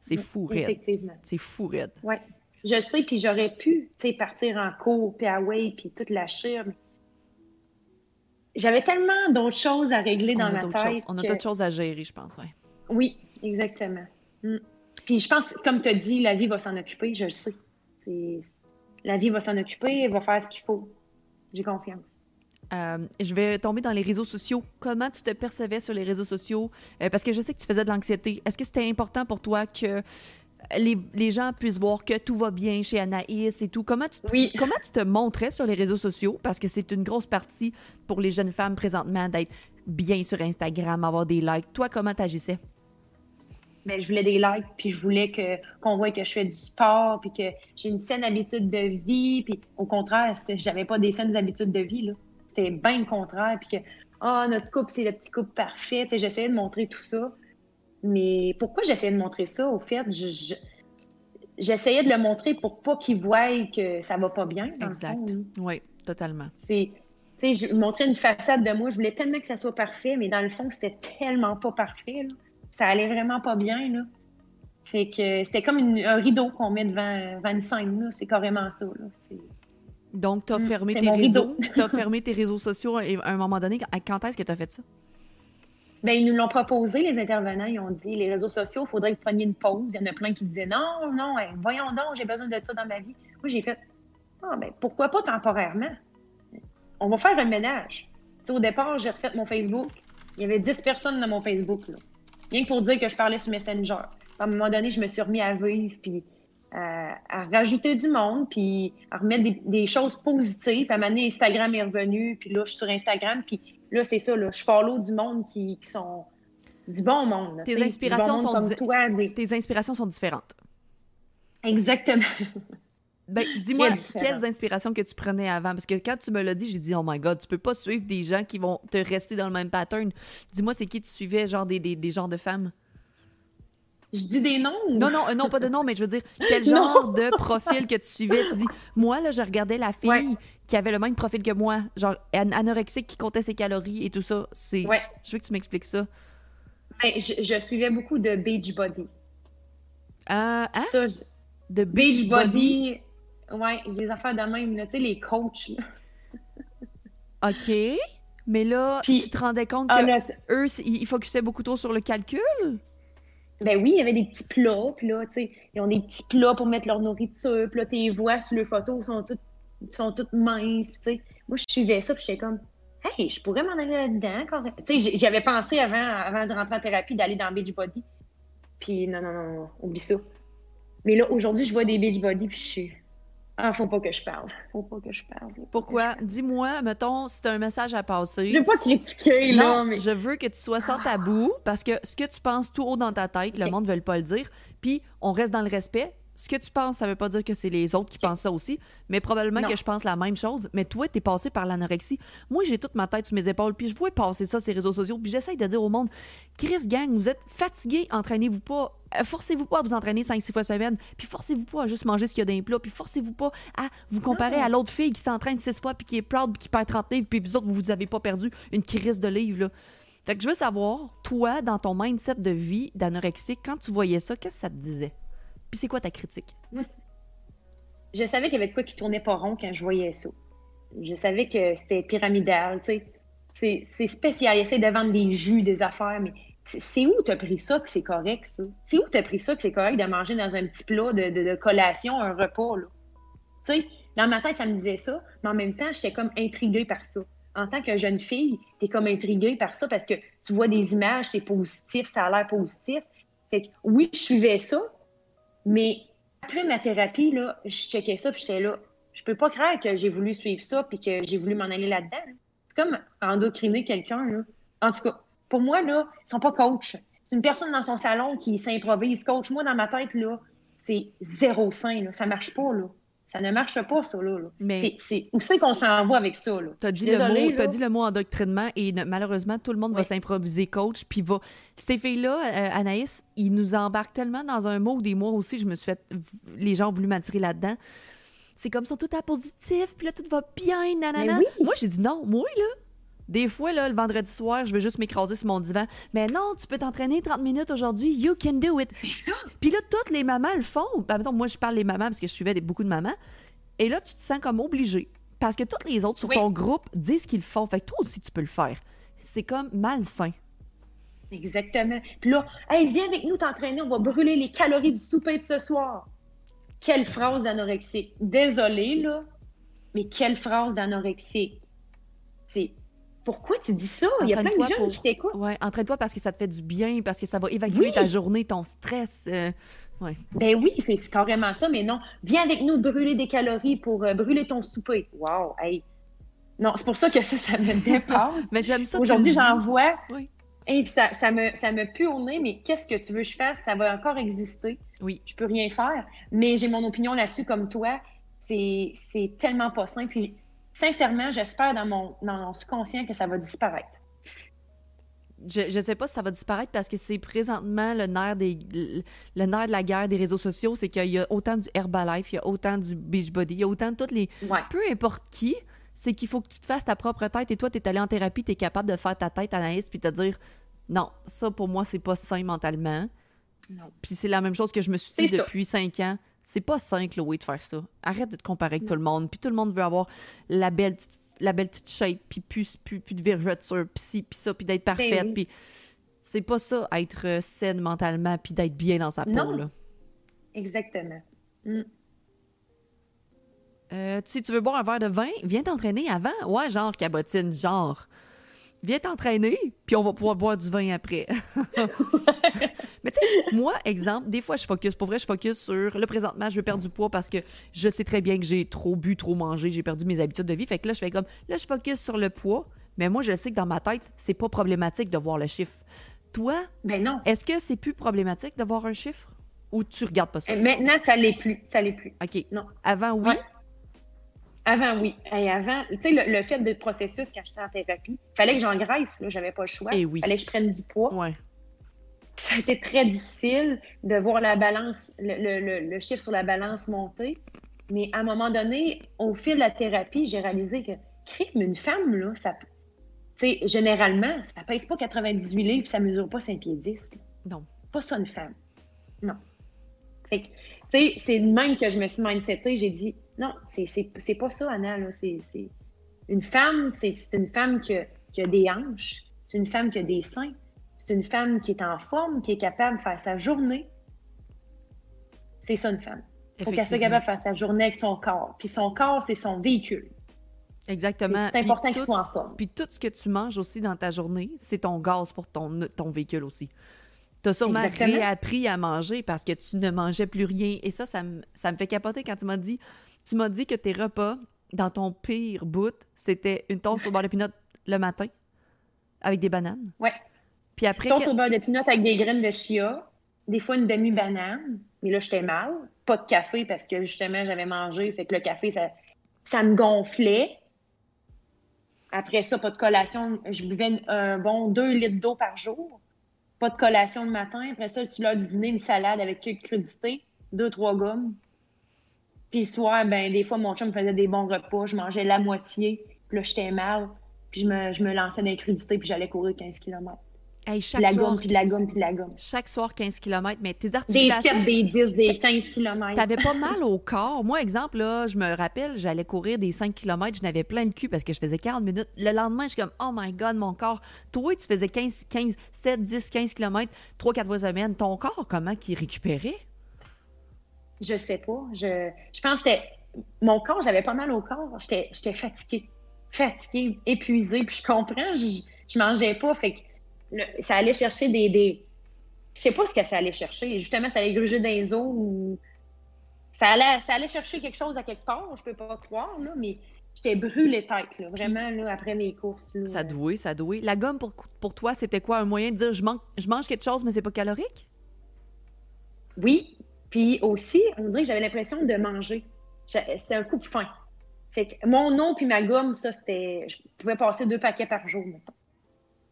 C'est fou, raide. Effectivement. C'est fou, raide. Ouais. Je sais, puis j'aurais pu, tu sais, partir en cours, puis away, puis toute la chire. mais J'avais tellement d'autres choses à régler On dans ma tête. choses. On a que- d'autres choses à gérer, je pense, ouais. Oui, exactement. Puis je pense, comme tu as dit, la vie va s'en occuper, je le sais. La vie va s'en occuper, elle va faire ce qu'il faut. J'ai confiance. Euh, je vais tomber dans les réseaux sociaux. Comment tu te percevais sur les réseaux sociaux? Euh, parce que je sais que tu faisais de l'anxiété. Est-ce que c'était important pour toi que les, les, gens puissent voir que tout va bien chez Anaïs et tout? Comment tu, oui. comment tu te montrais sur les réseaux sociaux? Parce que c'est une grosse partie pour les jeunes femmes présentement d'être bien sur Instagram, avoir des likes. Toi, comment tu agissais? mais je voulais des likes, puis je voulais que, qu'on voit que je fais du sport, puis que j'ai une saine habitude de vie, puis au contraire, j'avais pas des saines habitudes de vie, là. C'était bien le contraire, puis que, ah, notre couple, c'est le petit couple parfait, j'essayais de montrer tout ça. Mais pourquoi j'essayais de montrer ça, au fait? Je, j'essayais de le montrer pour pas qu'ils voient que ça va pas bien. exact. oui, totalement. C'est, tu sais, je montrais une façade de moi, je voulais tellement que ça soit parfait, mais dans le fond, c'était tellement pas parfait, là ça allait vraiment pas bien, là. Fait que c'était comme un rideau qu'on met devant, une scène, là. C'est carrément ça, là. Donc, tu as, mm, fermé tes réseaux, *laughs* fermé tes réseaux sociaux à un moment donné. Quand est-ce que tu as fait ça? Bien, ils nous l'ont proposé, les intervenants. Ils ont dit les réseaux sociaux, il faudrait que vous preniez une pause. Il y en a plein qui disaient non, non, voyons donc, j'ai besoin de ça dans ma vie. Moi, j'ai fait ah, ben, pourquoi pas temporairement? On va faire un ménage. au départ, j'ai refait mon Facebook. Il y avait 10 personnes dans mon Facebook. Là. Rien pour dire que je parlais sur Messenger. À un moment donné, je me suis remis à vivre, puis euh, à, rajouter du monde, puis à remettre des, choses positives. Puis à un moment donné, Instagram est revenu, puis là, je suis sur Instagram, puis là, c'est ça, là, je follow du monde qui, sont du bon monde. tes inspirations, sont tes inspirations sont différentes. Exactement. Ben, *laughs* dis-moi, quelles inspirations que tu prenais avant? Parce que quand tu me l'as dit, j'ai dit, oh my God, tu peux pas suivre des gens qui vont te rester dans le même pattern. Dis-moi, c'est qui tu suivais, genre des, des, des genres de femmes? Je dis des noms? Non, non, euh, non, pas de *laughs* noms, mais je veux dire, quel genre de profil que tu suivais? Tu dis, moi, là, je regardais la fille qui avait le même profil que moi, genre anorexique, qui comptait ses calories et tout ça. C'est... Je veux que tu m'expliques ça. Ben, je, suivais beaucoup de Beachbody. Euh, hein? Ça, De Beachbody. Ouais, les affaires de même, tu sais, les coachs. *laughs* OK. Mais là, tu te rendais compte ah, que eux, ils focusaient beaucoup trop sur le calcul? Ben oui, il y avait des petits plats, puis là, tu sais, ils ont des petits plats pour mettre leur nourriture, puis là, tes voix sur les photos sont toutes, sont toutes minces, tu sais. Moi, je suivais ça, puis j'étais comme, hey, je pourrais m'en aller là-dedans. Tu sais, j'avais pensé avant, avant de rentrer en thérapie d'aller dans Beachbody. Puis non, non, non, oublie ça. Mais là, aujourd'hui, je vois des Beachbody, puis je suis ah, faut pas que je parle. Faut pas que je parle. Pourquoi? Dis-moi, mettons, si tu as un message à passer. Je veux pas critiquer, là. Non, je veux que tu sois sans tabou parce que ce que tu penses tout haut dans ta tête, le monde ne veut pas le dire. Puis on reste dans le respect ce que tu penses, ça veut pas dire que c'est les autres qui pensent ça aussi, mais probablement que je pense la même chose. Mais toi, tu es passé par l'anorexie. Moi, j'ai toute ma tête sur mes épaules, puis je vois passer ça, ces réseaux sociaux, puis j'essaye de dire au monde Chris Gang, vous êtes fatigué, entraînez-vous pas. Euh, forcez-vous pas à vous entraîner 5-6 fois semaine, puis forcez-vous pas à juste manger ce qu'il y a dans les plats, puis forcez-vous pas à vous comparer à l'autre fille qui s'entraîne 6 fois, puis qui est proud, puis qui perd 30 livres, puis vous autres, vous avez pas perdu une crise de livres. Là. Fait que je veux savoir, toi, dans ton mindset de vie d'anorexie, quand tu voyais ça, qu'est-ce que ça te disait? C'est quoi ta critique? Moi, je savais qu'il y avait de quoi qui tournait pas rond quand je voyais ça. Je savais que c'était pyramidal, tu sais. C'est spécial. Il essaie de vendre des jus, des affaires, mais c'est où tu as pris ça que c'est correct, ça? C'est où tu as pris ça que c'est correct de manger dans un petit plat de, collation, un repas, là? Tu sais, dans ma tête, ça me disait ça, mais en même temps, j'étais comme intriguée par ça. En tant que jeune fille, tu es comme intriguée par ça parce que tu vois des images, c'est positif, ça a l'air positif. Fait que oui, je suivais ça, mais après ma thérapie, là, je checkais ça, puis j'étais là. Je peux pas croire que j'ai voulu suivre ça, puis que j'ai voulu m'en aller là-dedans. C'est comme endocriner quelqu'un. Là. En tout cas, pour moi, là, ils sont pas coachs. C'est une personne dans son salon qui s'improvise coach. Moi, dans ma tête, là, c'est zéro sain. Là. Ça marche pas. Là. Ça ne marche pas, ça, là. Mais c'est, où c'est qu'on s'en va avec ça, là? T'as dit, le mot, as dit le mot endoctrinement et malheureusement, tout le monde va s'improviser coach, puis va... Ces filles-là, euh, Anaïs, ils nous embarquent tellement dans un mot des mois aussi, je me suis fait... Les gens ont voulu m'attirer là-dedans. C'est comme ça, tout est positif, puis là, tout va bien, nanana. Moi, j'ai dit non, moi, là, des fois, là, le vendredi soir, je veux juste m'écraser sur mon divan. Mais non, tu peux t'entraîner 30 minutes aujourd'hui. You can do it. C'est ça. Puis là, toutes les mamans le font. Ben, moi, je parle des mamans parce que je suivais beaucoup de mamans. Et là, tu te sens comme obligé. Parce que toutes les autres sur ton groupe disent qu'ils le font. Fait que toi aussi, tu peux le faire. C'est comme malsain. Exactement. Puis là, hey, viens avec nous t'entraîner, on va brûler les calories du souper de ce soir. Quelle phrase d'anorexique. Désolée, là, mais quelle phrase d'anorexique. C'est pourquoi tu dis ça? Il y a plein de gens pour... qui t'écoutent. Ouais, entraîne-toi parce que ça te fait du bien, parce que ça va évacuer ta journée, ton stress. Euh, ouais. Ben oui, c'est carrément ça, mais non. Viens avec nous brûler des calories pour euh, brûler ton souper. Wow, hey. Non, c'est pour ça que ça, ça me *laughs* dépasse. mais j'aime ça. Aujourd'hui, j'en vois. Oui. Et puis ça, ça, me, ça me pue au nez, mais qu'est-ce que tu veux que je fasse? Ça va encore exister. Oui. Je peux rien faire. Mais j'ai mon opinion là-dessus comme toi. C'est tellement pas simple. Puis sincèrement, j'espère dans mon, dans subconscient que ça va disparaître. Je ne sais pas si ça va disparaître parce que c'est présentement le nerf, des, le nerf de la guerre des réseaux sociaux. C'est qu'il y a autant du Herbalife, il y a autant du Beachbody, il y a autant de toutes les. Peu importe qui, c'est qu'il faut que tu te fasses ta propre tête et toi, tu es allé en thérapie, tu es capable de faire ta tête analyse puis te dire non, ça pour moi, c'est pas sain mentalement. Puis c'est la même chose que je me suis dit depuis cinq ans. C'est pas sain, Chloé, de faire ça. Arrête de te comparer avec tout le monde. Puis tout le monde veut avoir la belle petite, la belle petite shape, puis plus, plus, plus de vergeture, puis ci, puis ça, puis d'être ben parfaite. Puis c'est pas ça, être euh, saine mentalement, puis d'être bien dans sa peau. Là. Exactement. Mm. Euh, si tu veux boire un verre de vin, viens t'entraîner avant. Ouais, genre cabotine, genre viens t'entraîner, puis on va pouvoir boire du vin après. *laughs* Mais tu sais, moi, exemple, des fois, je focus. Pour vrai, je focus sur le présentement, je veux perdre du poids parce que je sais très bien que j'ai trop bu, trop mangé, j'ai perdu mes habitudes de vie. Fait que là, je fais comme, là, je focus sur le poids, mais moi, je sais que dans ma tête, c'est pas problématique de voir le chiffre. Toi, ben non. est-ce que c'est plus problématique de voir un chiffre ou tu regardes pas ça? Maintenant, ça l'est plus. Ça l'est plus. OK. Non. Avant, oui. Avant, oui. Et avant, tu sais, le, fait de processus quand j'étais en thérapie, il fallait que j'engraisse, là, j'avais pas le choix. Il eh fallait que je prenne du poids. Ouais. Ça a été très difficile de voir la balance, le, chiffre sur la balance monter. Mais à un moment donné, au fil de la thérapie, j'ai réalisé que, crime, une femme, là, ça. Tu sais, généralement, ça pèse pas 98 livres et ça mesure pas 5 pieds 10. Non. Pas ça, une femme. Non. Fait que, tu sais, c'est même que je me suis mindsetée. J'ai dit, non, c'est pas ça, Anna. Une femme, c'est une femme qui a, des hanches, c'est une femme qui a des seins, c'est une femme qui est en forme, qui est capable de faire sa journée. C'est ça, une femme. Il faut qu'elle soit capable de faire sa journée avec son corps. Puis son corps, c'est son véhicule. Exactement. C'est important qu'il soit en forme. Puis tout ce que tu manges aussi dans ta journée, c'est ton gaz pour ton, ton véhicule aussi. Tu as sûrement réappris à manger parce que tu ne mangeais plus rien. Et ça, ça me, ça me fait capoter quand tu m'as dit tu m'as dit que tes repas, dans ton pire bout, c'était une toast au beurre de pinot le matin avec des bananes. Ouais. Puis après. Toast au beurre de pinot avec des graines de chia, des fois une demi-banane. Mais là, j'étais mal. Pas de café parce que justement, j'avais mangé. Fait que le café, ça, ça me gonflait. Après ça, pas de collation. Je buvais un bon 2 litres d'eau par jour. Pas de collation le matin. Après ça, sur l'heure du dîner, une salade avec quelques crudités, deux, trois gommes. Puis le soir, ben, des fois, mon chum me faisait des bons repas. Je mangeais la moitié. Puis là, j'étais mal. Puis je me, je me lançais dans les crudités. Puis j'allais courir 15 km. Hey, chaque la soir, gomme, puis de la gomme, puis de la gomme. Chaque soir, 15 km. Mais tes articulations... Des 7, des 10, des 15 km. T'avais pas mal au corps. Moi, exemple, là, je me rappelle, j'allais courir des 5 km, je n'avais plein de cul parce que je faisais 40 minutes. Le lendemain, je suis comme, oh my God, mon corps. Toi, tu faisais 15, 15 7, 10, 15 km, 3-4 fois semaine. Ton corps, comment qu'il récupérait? Je sais pas. Je, je pense que mon corps, j'avais pas mal au corps. J'étais fatiguée. Fatiguée, épuisée. Puis je comprends, je, je mangeais pas. Fait que ça allait chercher des, des. Je sais pas ce que ça allait chercher. Justement, ça allait gruger dans les os ou. Ça allait, ça allait chercher quelque chose à quelque part, je peux pas croire, là, mais j'étais brûlée tête, là, vraiment, là, après mes courses. ça douait, ça douait. La gomme, pour, pour toi, c'était quoi? Un moyen de dire je, je mange quelque chose, mais c'est pas calorique? Oui. Puis aussi, on dirait que j'avais l'impression de manger. C'était un coup de faim. Fait que mon eau puis ma gomme, ça, c'était. Je pouvais passer deux paquets par jour, mettons,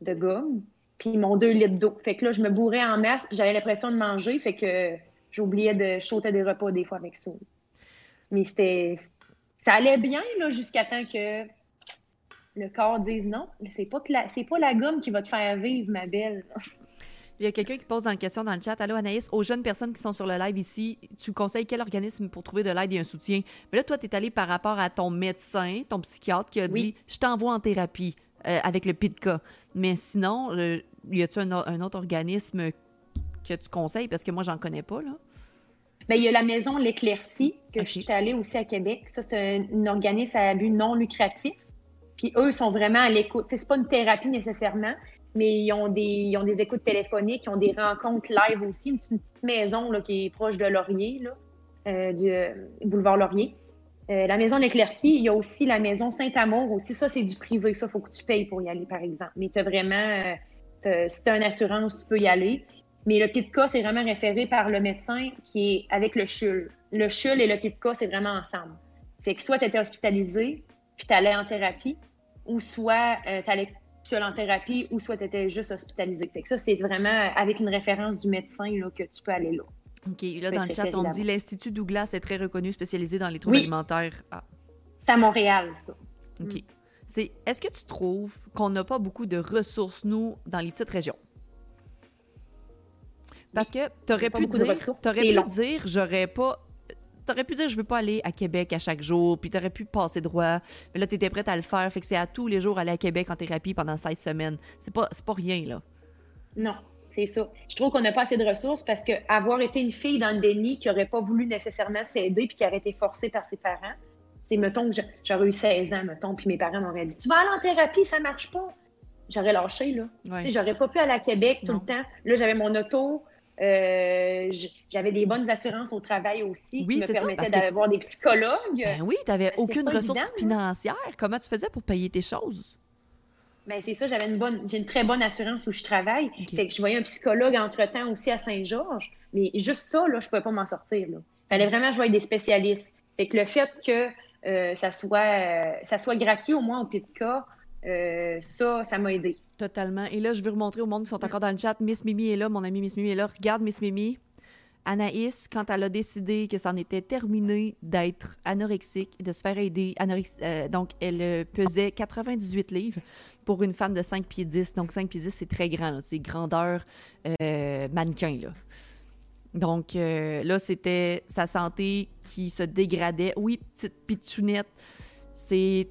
de gomme. Puis mon deux litres d'eau. Fait que là, je me bourrais en masse, puis j'avais l'impression de manger. Fait que j'oubliais de sauter des repas des fois avec ça. Mais c'était. Ça allait bien, là, jusqu'à temps que le corps dise non, c'est pas, la... pas la gomme qui va te faire vivre, ma belle. Il y a quelqu'un qui pose une question dans le chat. Allô, Anaïs, aux jeunes personnes qui sont sur le live ici, tu conseilles quel organisme pour trouver de l'aide et un soutien? Mais là, toi, tu es allé par rapport à ton médecin, ton psychiatre qui a dit Je t'envoie en thérapie euh, avec le PIDCA. Mais sinon, y a-tu un, un, autre organisme que tu conseilles? Parce que moi, j'en connais pas, là. Bien, il y a la maison L'Éclaircie, que je suis allée aussi à Québec. Ça, c'est un, organisme à but non lucratif. Puis eux sont vraiment à l'écoute. C'est pas une thérapie nécessairement, mais ils ont des, ils ont des écoutes téléphoniques, ils ont des rencontres live aussi. Une, petite maison là, qui est proche de Laurier, là, euh, du euh, boulevard Laurier. Euh, la maison L'Éclaircie, il y a aussi la maison Saint-Amour aussi. Ça, c'est du privé. Ça, il faut que tu payes pour y aller, par exemple. Mais tu as vraiment, si tu as une assurance, tu peux y aller. Mais le PITCA, c'est vraiment référé par le médecin qui est avec le CHUL. Le CHUL et le PITCA, c'est vraiment ensemble. Fait que soit tu étais hospitalisé, puis tu allais en thérapie, ou soit tu allais seul en thérapie, ou soit tu étais juste hospitalisé. Fait que ça, c'est vraiment avec une référence du médecin là, que tu peux aller là. OK. Là, dans le chat, on dit l'Institut Douglas est très reconnu, spécialisé dans les troubles alimentaires. Ah. C'est à Montréal, ça. OK. Mm. C'est, est-ce que tu trouves qu'on n'a pas beaucoup de ressources, nous, dans les petites régions? Parce que tu aurais pu dire, t'aurais pu dire, j'aurais pas t'aurais pu dire je veux pas aller à Québec à chaque jour, puis t'aurais pu passer droit. Mais là, t'étais prête à le faire, fait que c'est à tous les jours aller à Québec en thérapie pendant 16 semaines. C'est pas, pas rien, là. Non, c'est ça. Je trouve qu'on n'a pas assez de ressources parce que avoir été une fille dans le déni qui aurait pas voulu nécessairement s'aider puis qui aurait été forcée par ses parents, c'est, mettons que j'aurais eu 16 ans, mettons, puis mes parents m'auraient dit Tu vas aller en thérapie, ça marche pas. J'aurais lâché, là. Ouais. J'aurais pas pu aller à Québec tout le temps. Là, j'avais mon auto, euh, j'avais des bonnes assurances au travail aussi qui me permettaient d'avoir des psychologues. Ben oui, tu n'avais aucune ressource financière. Comment tu faisais pour payer tes choses? Ben c'est ça, j'avais une bonne, j'ai une très bonne assurance où je travaille. Fait que je voyais un psychologue entre-temps aussi à Saint-Georges. Mais juste ça, là, je ne pouvais pas m'en sortir. Il fallait vraiment que je voyais des spécialistes. Fait que le fait que euh, ça, soit, euh, ça soit gratuit au moins au PITCA, euh, ça, ça m'a aidé. Totalement. Et là, je veux remontrer au monde qui sont encore dans le chat. Miss Mimi est là, mon amie Miss Mimi est là. Regarde Miss Mimi. Anaïs, quand elle a décidé que c'en était terminé d'être anorexique, de se faire aider, euh, donc elle euh, pesait 98 livres pour une femme de 5 pieds 10. Donc 5 pieds 10, c'est très grand, c'est grandeur mannequin. Là. Donc là, c'était sa santé qui se dégradait. Oui, petite pitchounette, c'est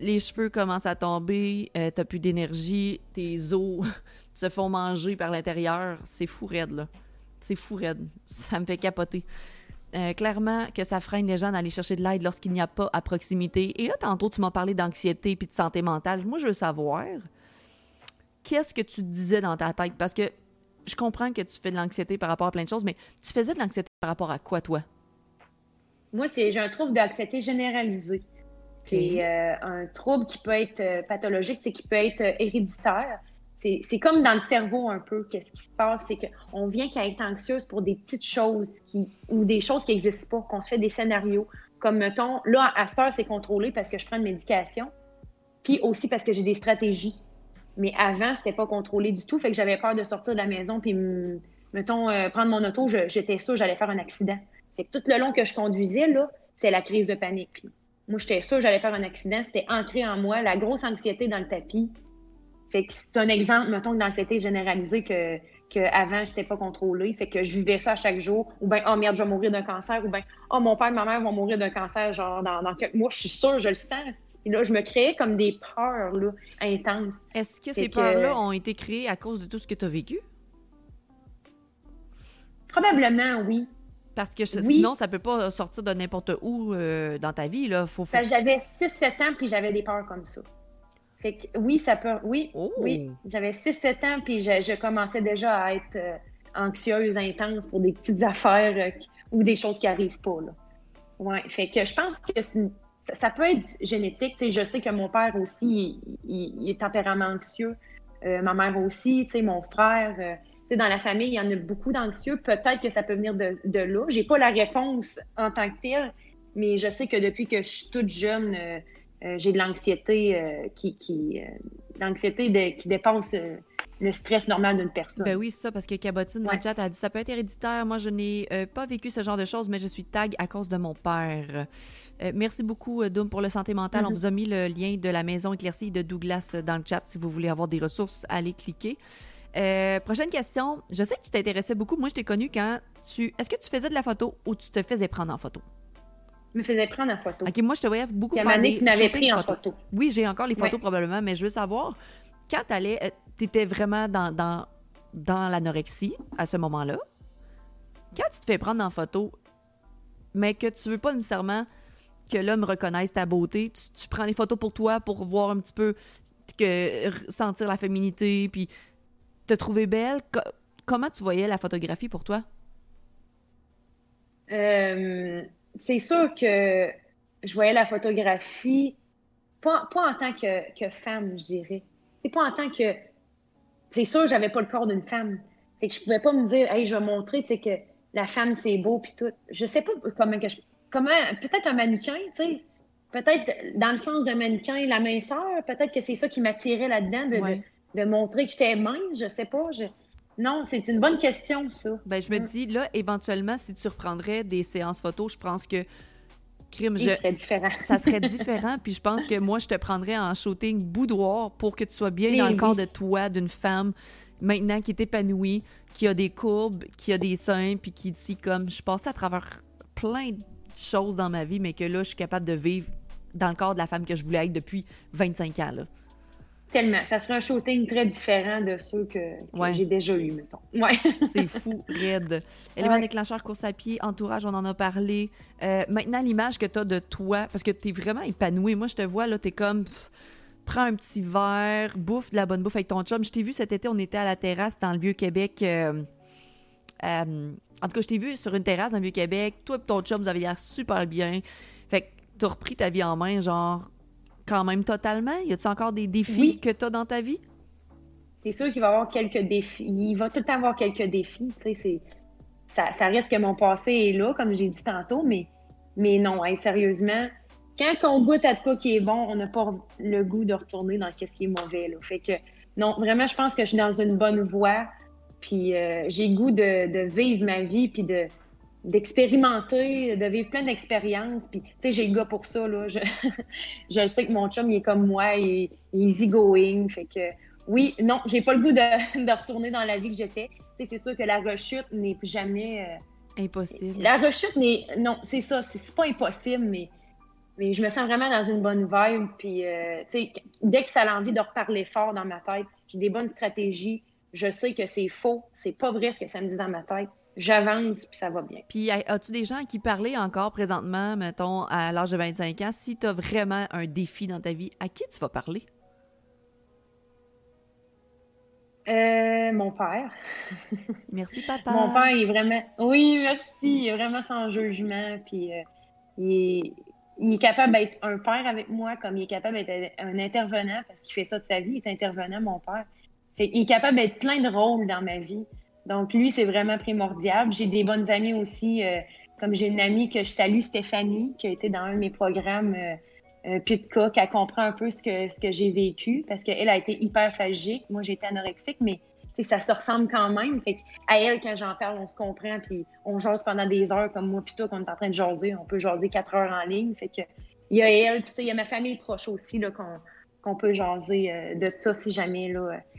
les cheveux commencent à tomber, euh, t'as plus d'énergie, tes os *laughs* se font manger par l'intérieur. C'est fou raide, là. C'est fou raide. Ça me fait capoter. Euh, clairement que ça freine les gens d'aller chercher de l'aide lorsqu'il n'y a pas à proximité. Et là, tantôt, tu m'as parlé d'anxiété puis de santé mentale. Moi, je veux savoir, qu'est-ce que tu disais dans ta tête? Parce que je comprends que tu fais de l'anxiété par rapport à plein de choses, mais tu faisais de l'anxiété par rapport à quoi, toi? Moi, j'ai un trouble d'anxiété généralisée. C'est euh, un trouble qui peut être euh, pathologique, qui peut être euh, héréditaire. C'est comme dans le cerveau un peu. Qu'est-ce qui se passe? C'est qu'on vient qu'à être anxieuse pour des petites choses qui, ou des choses qui n'existent pas, qu'on se fait des scénarios. Comme, mettons, là, à cette heure, c'est contrôlé parce que je prends une médication, puis aussi parce que j'ai des stratégies. Mais avant, c'était pas contrôlé du tout. Fait que j'avais peur de sortir de la maison, puis, mettons, prendre mon auto, j'étais sûre j'allais faire un accident. Fait que tout le long que je conduisais, là, c'est la crise de panique. Moi, j'étais sûre que j'allais faire un accident. C'était ancré en moi, la grosse anxiété dans le tapis. Fait que c'est un exemple, mettons, d'anxiété généralisée que, que avant, j'étais pas contrôlée. Fait que je vivais ça chaque jour. Ou bien, oh merde, je vais mourir d'un cancer. Ou bien, oh mon père et ma mère vont mourir d'un cancer, genre, dans, dans quelques mois. Je suis sûre, je le sens. Et là, je me créais comme des peurs, là, intenses. Est-ce que ces peurs-là ont été créées à cause de tout ce que tu as vécu? Probablement, oui. Parce que sinon, ça peut pas sortir de n'importe où euh, dans ta vie. Là. Faut, J'avais 6-7 ans, puis j'avais des peurs comme ça. Fait que oui, ça peut. Oui, oh! oui. J'avais 6-7 ans, puis je, commençais déjà à être euh, anxieuse, intense pour des petites affaires euh, ou des choses qui arrivent pas. Là. Ouais. Fait que je pense que ça, peut être génétique. je sais que mon père aussi, il, est tempérament anxieux. ma mère aussi, mon frère dans la famille, il y en a beaucoup d'anxieux. Peut-être que ça peut venir de, de là. J'ai pas la réponse en tant que telle, mais je sais que depuis que je suis toute jeune, euh, euh, j'ai de l'anxiété euh, qui, qui l'anxiété qui dépasse le stress normal d'une personne. Ben oui, c'est ça, parce que Cabotine dans le chat a dit ça peut être héréditaire. Moi, je n'ai pas vécu ce genre de choses, mais je suis tag à cause de mon père. merci beaucoup, Doom, pour le santé mentale. On mm-hmm. vous a mis le lien de la maison éclaircie de Douglas dans le chat si vous voulez avoir des ressources. Allez cliquer. Euh, prochaine question. Je sais que tu t'intéressais beaucoup. Moi, je t'ai connu quand tu. Est-ce que tu faisais de la photo ou tu te faisais prendre en photo? Je me faisais prendre en photo. OK, moi, je te voyais beaucoup faire des tu m'avais pris en photo. Oui, j'ai encore les photos probablement, mais je veux savoir, quand tu allais. Euh, tu étais vraiment dans, dans, dans l'anorexie à ce moment-là. Quand tu te fais prendre en photo, mais que tu veux pas nécessairement que l'homme reconnaisse ta beauté, tu, prends les photos pour toi pour voir un petit peu, que, sentir la féminité, puis te trouver belle? comment tu voyais la photographie pour toi? Euh, c'est sûr que je voyais la photographie pas, en tant que, femme, je dirais. C'est pas en tant que. C'est sûr, j'avais pas le corps d'une femme. Fait que je pouvais pas me dire, hey, je vais montrer que la femme, c'est beau, puis tout. Je sais pas comment que je. Comment. Peut-être un mannequin, tu sais. Peut-être dans le sens d'un mannequin, la minceur, peut-être que c'est ça qui m'attirait là-dedans, de, de, montrer que j'étais mince, je sais pas. Je... Non, c'est une bonne question, ça. Ben, je me mm. dis, là, éventuellement, si tu reprendrais des séances photos, je pense que crime, je... serait différent. ça serait *laughs* différent. Puis je pense que moi, je te prendrais en shooting boudoir pour que tu sois bien dans le corps de toi, d'une femme, maintenant qui est épanouie, qui a des courbes, qui a des seins, puis qui dit comme je passe à travers plein de choses dans ma vie, mais que là, je suis capable de vivre dans le corps de la femme que je voulais être depuis 25 ans. Là. Tellement. Ça serait un shooting très différent de ceux que, j'ai déjà eu, mettons. *laughs* Ouais. C'est fou, raide. *laughs* Élément déclencheur, course à pied, entourage, on en a parlé. Euh, maintenant, l'image que tu as de toi, parce que tu es vraiment épanoui. Moi, je te vois, là, tu es comme. prends un petit verre, bouffe de la bonne bouffe avec ton chum. Je t'ai vu cet été, on était à la terrasse dans le Vieux-Québec. Euh, euh, en tout cas, je t'ai vu sur une terrasse dans le Vieux-Québec. Toi et ton chum, vous avez l'air super bien. Fait que tu as repris ta vie en main, genre, quand même totalement? Y a-tu encore des défis que tu as dans ta vie? C'est sûr qu'il va y avoir quelques défis. Il va tout le temps avoir quelques défis. Ça, ça reste que mon passé est là, comme j'ai dit tantôt, mais, mais non, sérieusement, quand on goûte à de quoi qui est bon, on n'a pas le goût de retourner dans ce qui est mauvais. Là. Fait que, non, vraiment, je pense que je suis dans une bonne voie. Puis euh, j'ai goût de, de, vivre ma vie, puis de, d'expérimenter, de vivre plein d'expériences. Puis, tu sais, j'ai le gars pour ça, là. Je, *laughs* je sais que mon chum, il est comme moi, il, est easy-going. Fait que, oui, non, j'ai pas le goût de, *laughs* de, retourner dans la vie que j'étais. Tu sais, c'est sûr que la rechute n'est plus jamais... Euh, impossible. La rechute n'est... Non, c'est ça, c'est pas impossible, mais... Mais je me sens vraiment dans une bonne vibe. Puis, euh, tu sais, dès que ça a envie de reparler fort dans ma tête, j'ai des bonnes stratégies. Je sais que c'est faux. C'est pas vrai ce que ça me dit dans ma tête j'avance, puis ça va bien. Puis as-tu des gens qui parlaient encore présentement, mettons, à l'âge de 25 ans, si tu as vraiment un défi dans ta vie, à qui tu vas parler? Euh, mon père. Merci, *laughs* papa. mon père, il est vraiment. Oui, merci. Il est vraiment sans jugement. Puis euh, il, est... capable d'être un père avec moi, comme il est capable d'être un intervenant, parce qu'il fait ça de sa vie. Il est intervenant, mon père. il est capable d'être plein de rôles dans ma vie. Donc, lui, c'est vraiment primordial. J'ai des bonnes amies aussi, euh, comme j'ai une amie que je salue, Stéphanie, qui a été dans un de mes programmes euh, euh PITCA, qui a compris un peu ce que, j'ai vécu, parce qu'elle a été hyperphagique. Moi, j'ai été anorexique, mais ça se ressemble quand même. Fait à elle, quand j'en parle, on se comprend, puis on jase pendant des heures, comme moi, plutôt qu'on est en train de jaser. On peut jaser quatre heures en ligne. Fait que, il y a elle, puis il y a ma famille proche aussi, là, qu'on, peut jaser euh, de ça si jamais.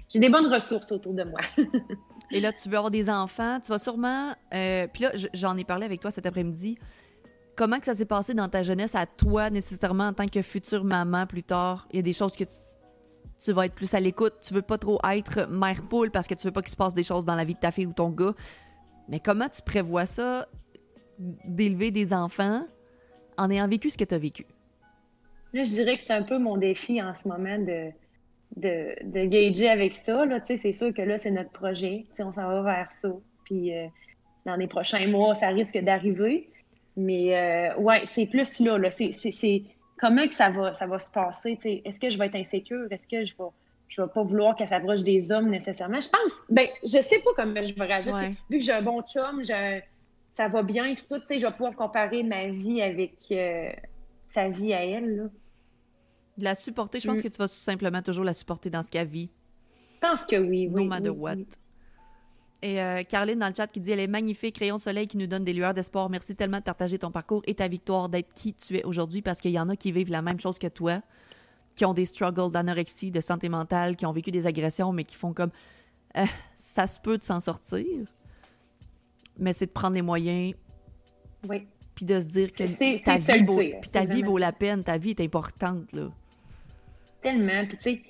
J'ai des bonnes ressources autour de moi. *laughs* Et là, tu veux avoir des enfants, tu vas sûrement. Euh, puis là, j'en ai parlé avec toi cet après-midi. Comment que ça s'est passé dans ta jeunesse à toi, nécessairement en tant que future maman plus tard? Il y a des choses que tu, vas être plus à l'écoute. Tu veux pas trop être mère poule parce que tu veux pas qu'il se passe des choses dans la vie de ta fille ou ton gars. Mais comment tu prévois ça, d'élever des enfants en ayant vécu ce que tu as vécu? Là, je dirais que c'est un peu mon défi en ce moment de de, de gager avec ça. Là, c'est sûr que là, c'est notre projet. on s'en va vers ça. Puis euh, dans les prochains mois, ça risque d'arriver. Mais euh, ouais, c'est plus là. là c'est comment que ça va, ça va se passer. Est-ce que je vais être insécure? Est-ce que je vais je vais pas vouloir qu'elle s'approche des hommes nécessairement? Je pense, ben, je sais pas comment je vais réagir. Vu que j'ai un bon chum, ça va bien et tout, je vais pouvoir comparer ma vie avec euh, sa vie à elle. Là. De la supporter, je pense mm. que tu vas simplement toujours la supporter dans ce qu'elle vit. Je pense que oui, No matter what. Et euh, Caroline dans le chat qui dit Elle est magnifique, Rayon Soleil qui nous donne des lueurs d'espoir. Merci tellement de partager ton parcours et ta victoire, d'être qui tu es aujourd'hui parce qu'il y en a qui vivent la même chose que toi, qui ont des struggles d'anorexie, de santé mentale, qui ont vécu des agressions, mais qui font comme euh, ça se peut de s'en sortir. Mais c'est de prendre les moyens. Oui. Puis de se dire que ta vie, vaut, puis ta vie vaut la peine, ta vie est importante. Là tellement. Puis, tu sais,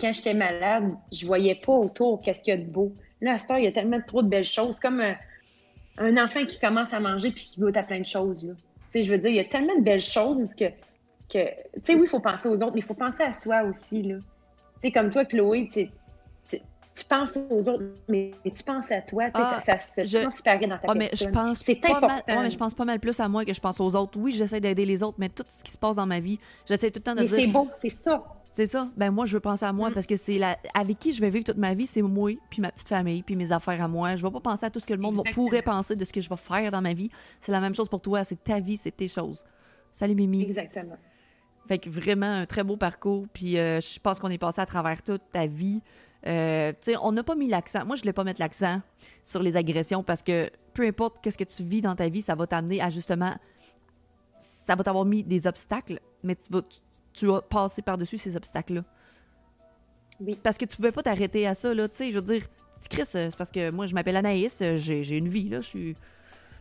quand, j'étais malade, je voyais pas autour qu'est-ce qu'il y a de beau. Là, à cette heure, il y a tellement trop de belles choses. Comme euh, un enfant qui commence à manger puis qui goûte à plein de choses. Là. je veux dire, il y a tellement de belles choses que, que tu sais, oui, il faut penser aux autres, mais il faut penser à soi aussi. Là. Tu sais, comme toi, Chloé, tu tu penses aux autres, mais tu penses à toi. Ah, ça, ça, se transparaît dans ta ah, mais je pense C'est important. Mal, mais je pense pas mal plus à moi que je pense aux autres. Oui, j'essaie d'aider les autres, mais tout ce qui se passe dans ma vie, j'essaie tout le temps de mais dire... c'est beau, c'est ça. C'est ça. Ben moi, je veux penser à moi mm. parce que c'est la... avec qui je vais vivre toute ma vie, c'est moi, puis ma petite famille, puis mes affaires à moi. Je vais pas penser à tout ce que le monde pourrait penser de ce que je vais faire dans ma vie. C'est la même chose pour toi. C'est ta vie, c'est tes choses. Salut Mimi. Exactement. Fait que vraiment un très beau parcours. Puis euh, je pense qu'on est passé à travers toute ta vie. Euh, on n'a pas mis l'accent. Moi, je ne voulais pas mettre l'accent sur les agressions parce que peu importe qu'est-ce que tu vis dans ta vie, ça va t'amener à justement. Ça va t'avoir mis des obstacles, mais tu vas, tu, vas passer par-dessus ces obstacles-là. Oui. Parce que tu pouvais pas t'arrêter à ça, là. Tu sais, je veux dire, Chris, c'est parce que moi, je m'appelle Anaïs, j'ai une vie, là. Je suis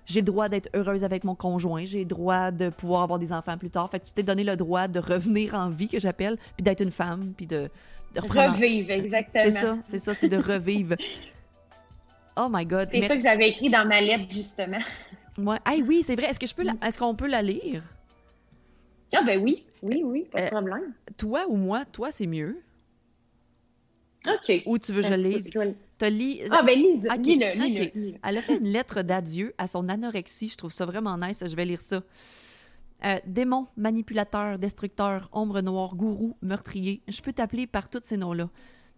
j'ai le droit d'être heureuse avec mon conjoint, j'ai le droit de pouvoir avoir des enfants plus tard. Fait que tu t'es donné le droit de revenir en vie, que j'appelle, puis d'être une femme, puis de, Revivre, exactement. C'est ça, c'est ça, c'est de revivre. *laughs* oh my God. C'est ça que j'avais écrit dans ma lettre, justement. Ouais. Hey, oui, c'est vrai. Est-ce que je peux Est-ce qu'on peut la lire? Ah ben oui, oui, oui, pas de euh, problème. Toi ou moi, toi, c'est mieux. OK. Ou tu veux que je lise? T'as lu... Ah ben lise, lis-le, Elle a fait une lettre d'adieu à son anorexie. Je trouve ça vraiment nice. Je vais lire ça. Euh, démon, manipulateur, destructeur, ombre noire, gourou, meurtrier, je peux t'appeler par tous ces noms-là.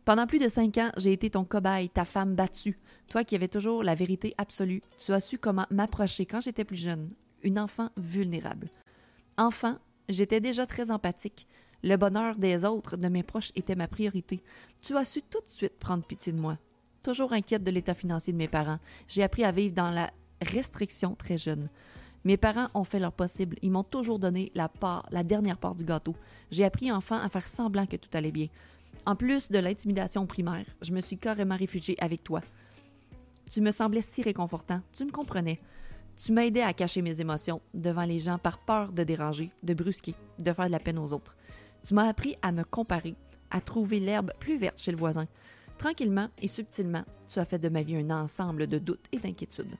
Pendant plus de cinq ans, j'ai été ton cobaye, ta femme battue. Toi qui avais toujours la vérité absolue, tu as su comment m'approcher quand j'étais plus jeune. Une enfant vulnérable. Enfant, j'étais déjà très empathique. Le bonheur des autres, de mes proches, était ma priorité. Tu as su tout de suite prendre pitié de moi. Toujours inquiète de l'état financier de mes parents, j'ai appris à vivre dans la restriction très jeune. Mes parents ont fait leur possible. Ils m'ont toujours donné la part, la dernière part du gâteau. J'ai appris enfin à faire semblant que tout allait bien. En plus de l'intimidation primaire, je me suis carrément réfugiée avec toi. Tu me semblais si réconfortant. Tu me comprenais. Tu m'aidais à cacher mes émotions devant les gens par peur de déranger, de brusquer, de faire de la peine aux autres. Tu m'as appris à me comparer, à trouver l'herbe plus verte chez le voisin. Tranquillement et subtilement, tu as fait de ma vie un ensemble de doutes et d'inquiétudes.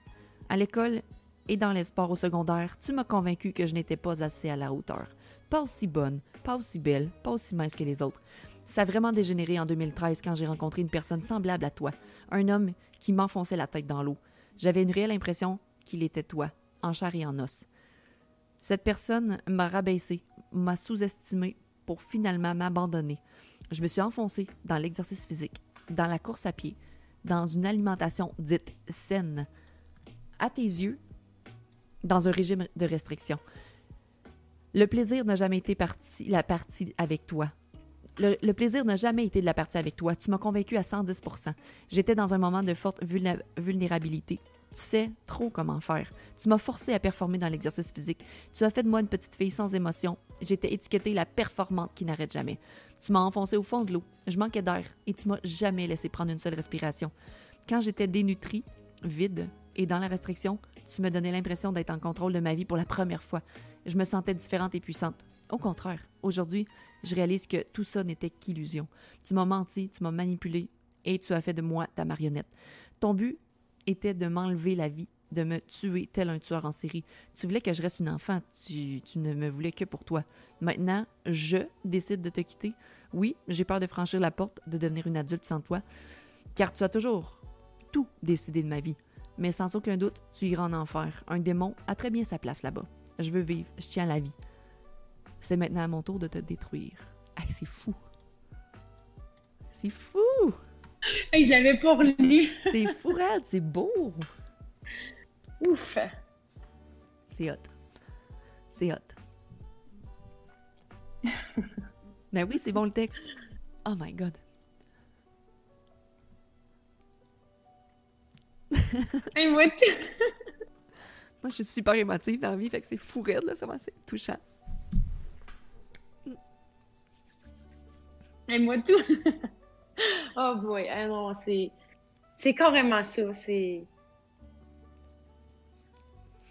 À l'école, et dans les sports au secondaire, tu m'as convaincu que je n'étais pas assez à la hauteur. Pas aussi bonne, pas aussi belle, pas aussi mince que les autres. Ça a vraiment dégénéré en 2013 quand j'ai rencontré une personne semblable à toi, un homme qui m'enfonçait la tête dans l'eau. J'avais une réelle impression qu'il était toi, en chair et en os. Cette personne m'a rabaissé, m'a sous-estimé pour finalement m'abandonner. Je me suis enfoncée dans l'exercice physique, dans la course à pied, dans une alimentation dite saine. À tes yeux, dans un régime de restriction. Le plaisir n'a jamais été parti, la partie avec toi. Le, plaisir n'a jamais été de la partie avec toi. Tu m'as convaincu à 110 J'étais dans un moment de forte vulnérabilité. Tu sais trop comment faire. Tu m'as forcé à performer dans l'exercice physique. Tu as fait de moi une petite fille sans émotion. J'étais étiquetée la performante qui n'arrête jamais. Tu m'as enfoncé au fond de l'eau. Je manquais d'air et tu m'as jamais laissé prendre une seule respiration. Quand j'étais dénutrie, vide et dans la restriction, tu me donnais l'impression d'être en contrôle de ma vie pour la première fois. Je me sentais différente et puissante. Au contraire, aujourd'hui, je réalise que tout ça n'était qu'illusion. Tu m'as menti, tu m'as manipulé et tu as fait de moi ta marionnette. Ton but était de m'enlever la vie, de me tuer tel un tueur en série. Tu voulais que je reste une enfant, tu, tu ne me voulais que pour toi. Maintenant, je décide de te quitter. Oui, j'ai peur de franchir la porte, de devenir une adulte sans toi, car tu as toujours tout décidé de ma vie. Mais sans aucun doute, tu iras en enfer. Un démon a très bien sa place là-bas. Je veux vivre, je tiens la vie. C'est maintenant à mon tour de te détruire. C'est fou. C'est fou! Hey, j'avais pas relu. *laughs* c'est fou, Rad, c'est beau. Ouf. C'est hot. C'est hot. Mais oui, c'est bon le texte. Oh my god. moi, *laughs* moi, je suis super émotive dans la vie, fait que c'est fou raide, là, ça c'est touchant. Et moi, tout. *laughs* *laughs* oh boy, ah non, c'est. C'est carrément ça. C'est.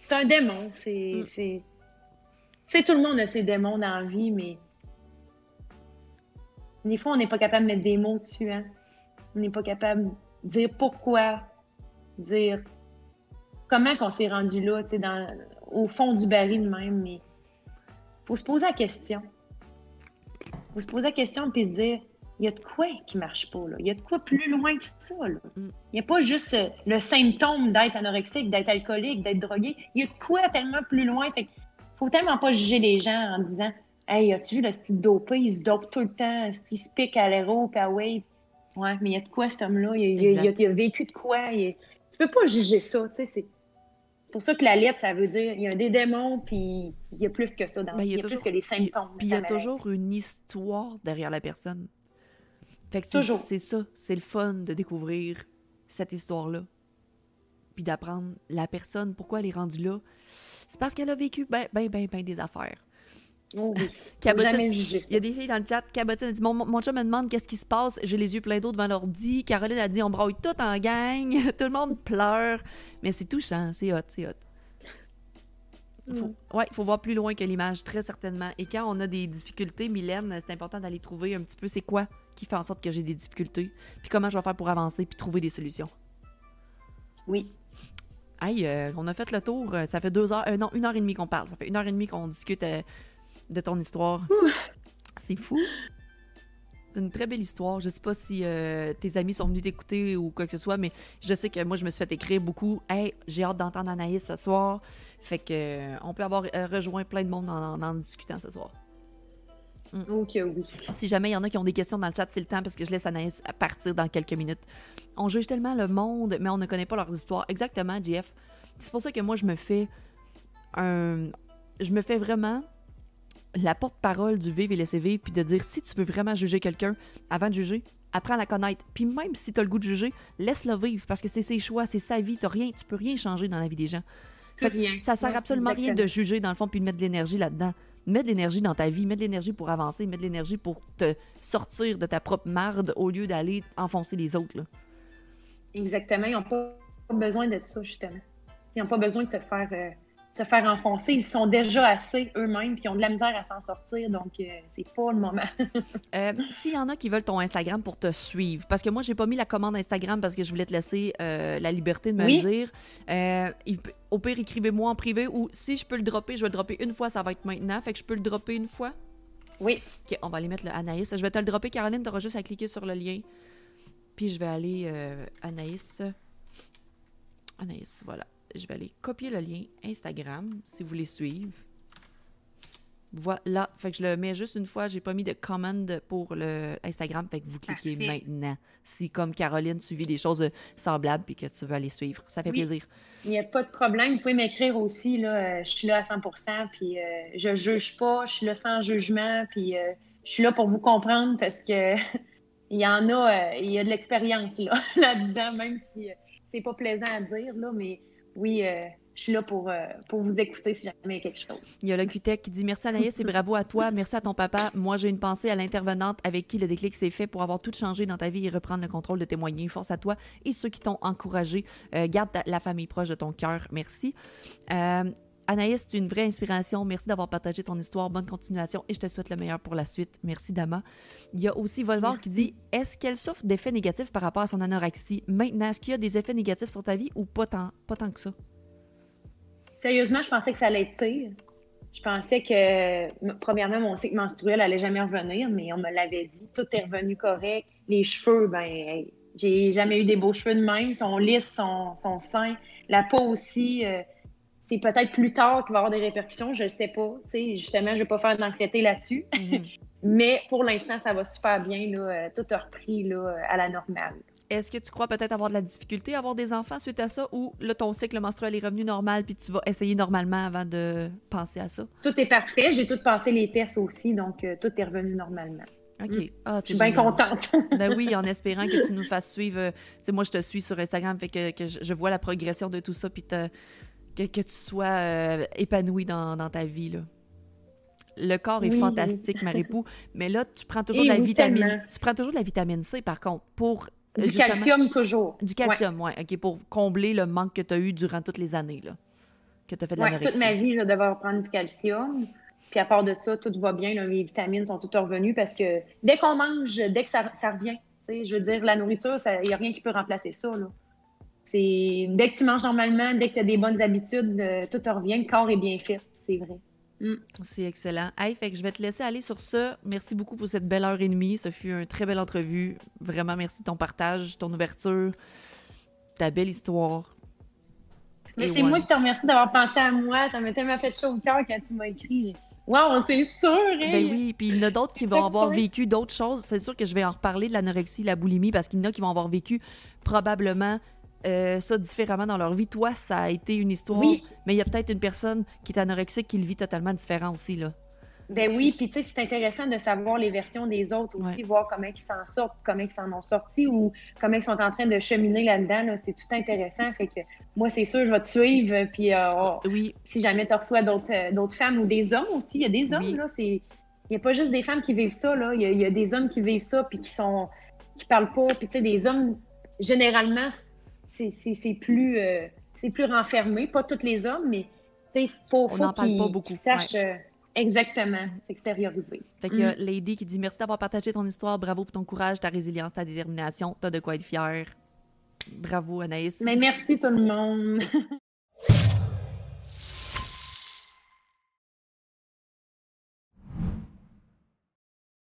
C'est un démon. C'est. Mm. C'est. Tu sais, tout le monde a ses démons dans la vie, mais. Des fois, on n'est pas capable de mettre des mots dessus. Hein? On n'est pas capable de dire pourquoi, dire comment qu'on s'est rendu là, dans, au fond du baril même. Mais faut se poser la question. faut se poser la question puis se dire il y a de quoi qui marche pas. Là. Il y a de quoi plus loin que ça. Là. Mm. Il n'y a pas juste euh, le symptôme d'être anorexique, d'être alcoolique, d'être drogué. Il y a de quoi tellement plus loin. Fait faut tellement pas juger les gens en disant Hey, as-tu vu le style dopé? Il se dope tout le temps. Il se pique à l'héros, à wave. Ouais, mais il y a de quoi cet homme-là? Il, a vécu de quoi? Il, tu peux pas juger ça. C'est pour ça que la lettre, ça veut dire il y a des démons, puis il y a plus que ça dans ben, il y a, plus que les symptômes. Puis il y a toujours une histoire derrière la personne. Fait que c'est ça. C'est le fun de découvrir cette histoire-là. Puis d'apprendre la personne, pourquoi elle est rendue là. C'est parce qu'elle a vécu ben, ben, ben, ben des affaires. Oh oui. *laughs* Il y a des filles dans le chat. Cabotine a dit Mon, mon chat me demande qu'est-ce qui se passe. J'ai les yeux pleins d'eau devant l'ordi. Caroline a dit On brouille tout en gang. *laughs* tout le monde pleure. Mais c'est touchant. C'est hot. C'est hot. Faut, mm. ouais, il faut voir plus loin que l'image, très certainement. Et quand on a des difficultés, Mylène, c'est important d'aller trouver un petit peu c'est quoi qui fait en sorte que j'ai des difficultés, puis comment je vais faire pour avancer, puis trouver des solutions. Oui. Hey, euh, on a fait le tour. Euh, ça fait deux heures, euh, non, une heure et demie qu'on parle. Ça fait une heure et demie qu'on discute de ton histoire. C'est fou. C'est une très belle histoire. Je sais pas si tes amis sont venus t'écouter ou quoi que ce soit, mais je sais que moi, je me suis fait écrire beaucoup. Hey, j'ai hâte d'entendre Anaïs ce soir. Fait que on peut avoir rejoint plein de monde en discutant ce soir. Mm. Ok, oui. Si jamais il y en a qui ont des questions dans le chat, c'est le temps parce que je laisse Anaïs partir dans quelques minutes. On juge tellement le monde, mais on ne connaît pas leurs histoires. Exactement, Jeff. C'est pour ça que moi, je me fais un. Je me fais vraiment la porte-parole du vivre et laisser vivre, puis de dire si tu veux vraiment juger quelqu'un, avant de juger, apprends à la connaître. Puis même si tu as le goût de juger, laisse-le vivre parce que c'est ses choix, c'est sa vie. As rien, tu peux rien changer dans la vie des gens. Fait rien. Ça sert absolument rien de juger dans le fond puis de mettre de l'énergie là-dedans mets de l'énergie dans ta vie, mets de l'énergie pour avancer, mets de l'énergie pour te sortir de ta propre marde au lieu d'aller enfoncer les autres. Exactement. Ils n'ont pas besoin de ça, justement. Ils n'ont pas besoin de se faire euh, se faire enfoncer. Ils sont déjà assez eux-mêmes, puis ils ont de la misère à s'en sortir, donc euh, c'est pas le moment. *laughs* euh, S'il y en a qui veulent ton Instagram pour te suivre, parce que moi, j'ai pas mis la commande Instagram parce que je voulais te laisser euh, la liberté de me le dire. Euh, au pire, écrivez-moi en privé ou si je peux le dropper, je vais le dropper une fois, ça va être maintenant. Fait que je peux le dropper une fois? Oui. OK, on va aller mettre le Anaïs. Je vais te le dropper, Caroline. Tu auras juste à cliquer sur le lien. Puis je vais aller Anaïs. Anaïs, voilà je vais aller copier le lien Instagram si vous voulez suivre. Voilà, fait que je le mets juste une fois. J'ai pas mis de commande pour le Instagram, fait que vous cliquez maintenant. Si, comme Caroline, tu vis des choses semblables et que tu veux aller suivre, ça fait plaisir. Il n'y a pas de problème. Vous pouvez m'écrire aussi. Là, je suis là à 100 puis euh, je juge pas. Je suis là sans jugement. Puis euh, je suis là pour vous comprendre parce que *laughs* il y en a, euh, il y a de l'expérience là, *laughs* là-dedans, même si c'est pas plaisant à dire, là, mais oui, euh, je suis là pour, euh, pour vous écouter si jamais il y a quelque chose. Il y a le QTEC qui dit Merci Anaïs et bravo à toi. Merci à ton papa. Moi, j'ai une pensée à l'intervenante avec qui le déclic s'est fait pour avoir tout changé dans ta vie et reprendre le contrôle de témoigner. Force à toi et ceux qui t'ont encouragé. Euh, garde la famille proche de ton cœur. Merci. Anaïs, tu es une vraie inspiration. Merci d'avoir partagé ton histoire. Bonne continuation et je te souhaite le meilleur pour la suite. Merci, Dama. Il y a aussi Volvar qui dit Est-ce qu'elle souffre d'effets négatifs par rapport à son anorexie? Maintenant, est-ce qu'il y a des effets négatifs sur ta vie ou pas tant, pas tant que ça? Sérieusement, je pensais que ça allait être pire. Je pensais que, premièrement, mon cycle menstruel allait jamais revenir, mais on me l'avait dit. Tout est revenu correct. Les cheveux, ben, j'ai jamais eu des beaux cheveux de même. Ils sont lisses, sont, sont sains. La peau aussi. Euh, c'est peut-être plus tard qu'il va y avoir des répercussions, je ne sais pas. justement, je ne vais pas faire d'anxiété là-dessus. Mhm. *laughs* Mais pour l'instant, ça va super bien. Là, euh, tout a repris là, à la normale. Est-ce que tu crois peut-être avoir de la difficulté à avoir des enfants suite à ça ou là, ton cycle menstruel est revenu normal puis tu vas essayer normalement avant de penser à ça? Tout est parfait. J'ai tout passé les tests aussi, donc euh, tout est revenu normalement. OK. Mm. Ah, je suis bien contente. *laughs* ben oui, en *laughs* espérant que tu nous fasses suivre. Euh, tu sais, moi, je te suis sur Instagram, fait que, que je, vois la progression de tout ça, puis que, que tu sois euh, épanoui dans, dans, ta vie. Là. Le corps est fantastique, Maripou, *laughs* mais là, tu prends toujours de la vitamine. Tu prends toujours de la vitamine C, par contre, pour. Du calcium, toujours. Du calcium, oui. Ouais, OK, pour combler le manque que tu as eu durant toutes les années, là, que tu as fait de ouais, toute ma vie, je vais devoir prendre du calcium. Puis à part de ça, tout va bien. les vitamines sont toutes revenues parce que dès qu'on mange, dès que ça, ça revient, je veux dire, la nourriture, il n'y a rien qui peut remplacer ça. C'est dès que tu manges normalement, dès que tu as des bonnes habitudes, euh, tout revient, le corps est bien fait, c'est vrai. Mm. C'est excellent. Hey, fait que je vais te laisser aller sur ça. Merci beaucoup pour cette belle heure et demie. Ce fut une très belle entrevue. Vraiment, merci de ton partage, ton ouverture, ta belle histoire. Mais c'est moi qui te remercie d'avoir pensé à moi. Ça m'a tellement fait chaud au cœur quand tu m'as écrit. Wow, c'est sûr! Hein? Ben oui, puis il y en a d'autres qui vont avoir vécu d'autres choses. C'est sûr que je vais en reparler de l'anorexie, la boulimie, parce qu'il y en a qui vont avoir vécu probablement euh, ça différemment dans leur vie. Toi, ça a été une histoire, mais il y a peut-être une personne qui est anorexique qui le vit totalement différent aussi, là. Ben oui, puis tu sais, c'est intéressant de savoir les versions des autres aussi, voir comment ils s'en sortent, comment ils s'en ont sorti ou comment ils sont en train de cheminer là-dedans. c'est tout intéressant. Fait que moi, c'est sûr, je vais te suivre. Puis euh, oui. si jamais tu reçois d'autres, euh, d'autres femmes ou des hommes aussi, il y a des hommes, là. Il n'y a pas juste des femmes qui vivent ça, là. Il y, a, des hommes qui vivent ça puis qui sont qui parlent pas. Puis tu sais, des hommes, généralement, c'est plus, euh, plus renfermé. Pas tous les hommes, mais il faut, faut qu'ils sachent euh, exactement s'extérioriser. Fait a mm. Lady qui dit Merci d'avoir partagé ton histoire. Bravo pour ton courage, ta résilience, ta détermination. T'as de quoi être fière. Bravo, Anaïs. Mais merci tout le monde. *laughs*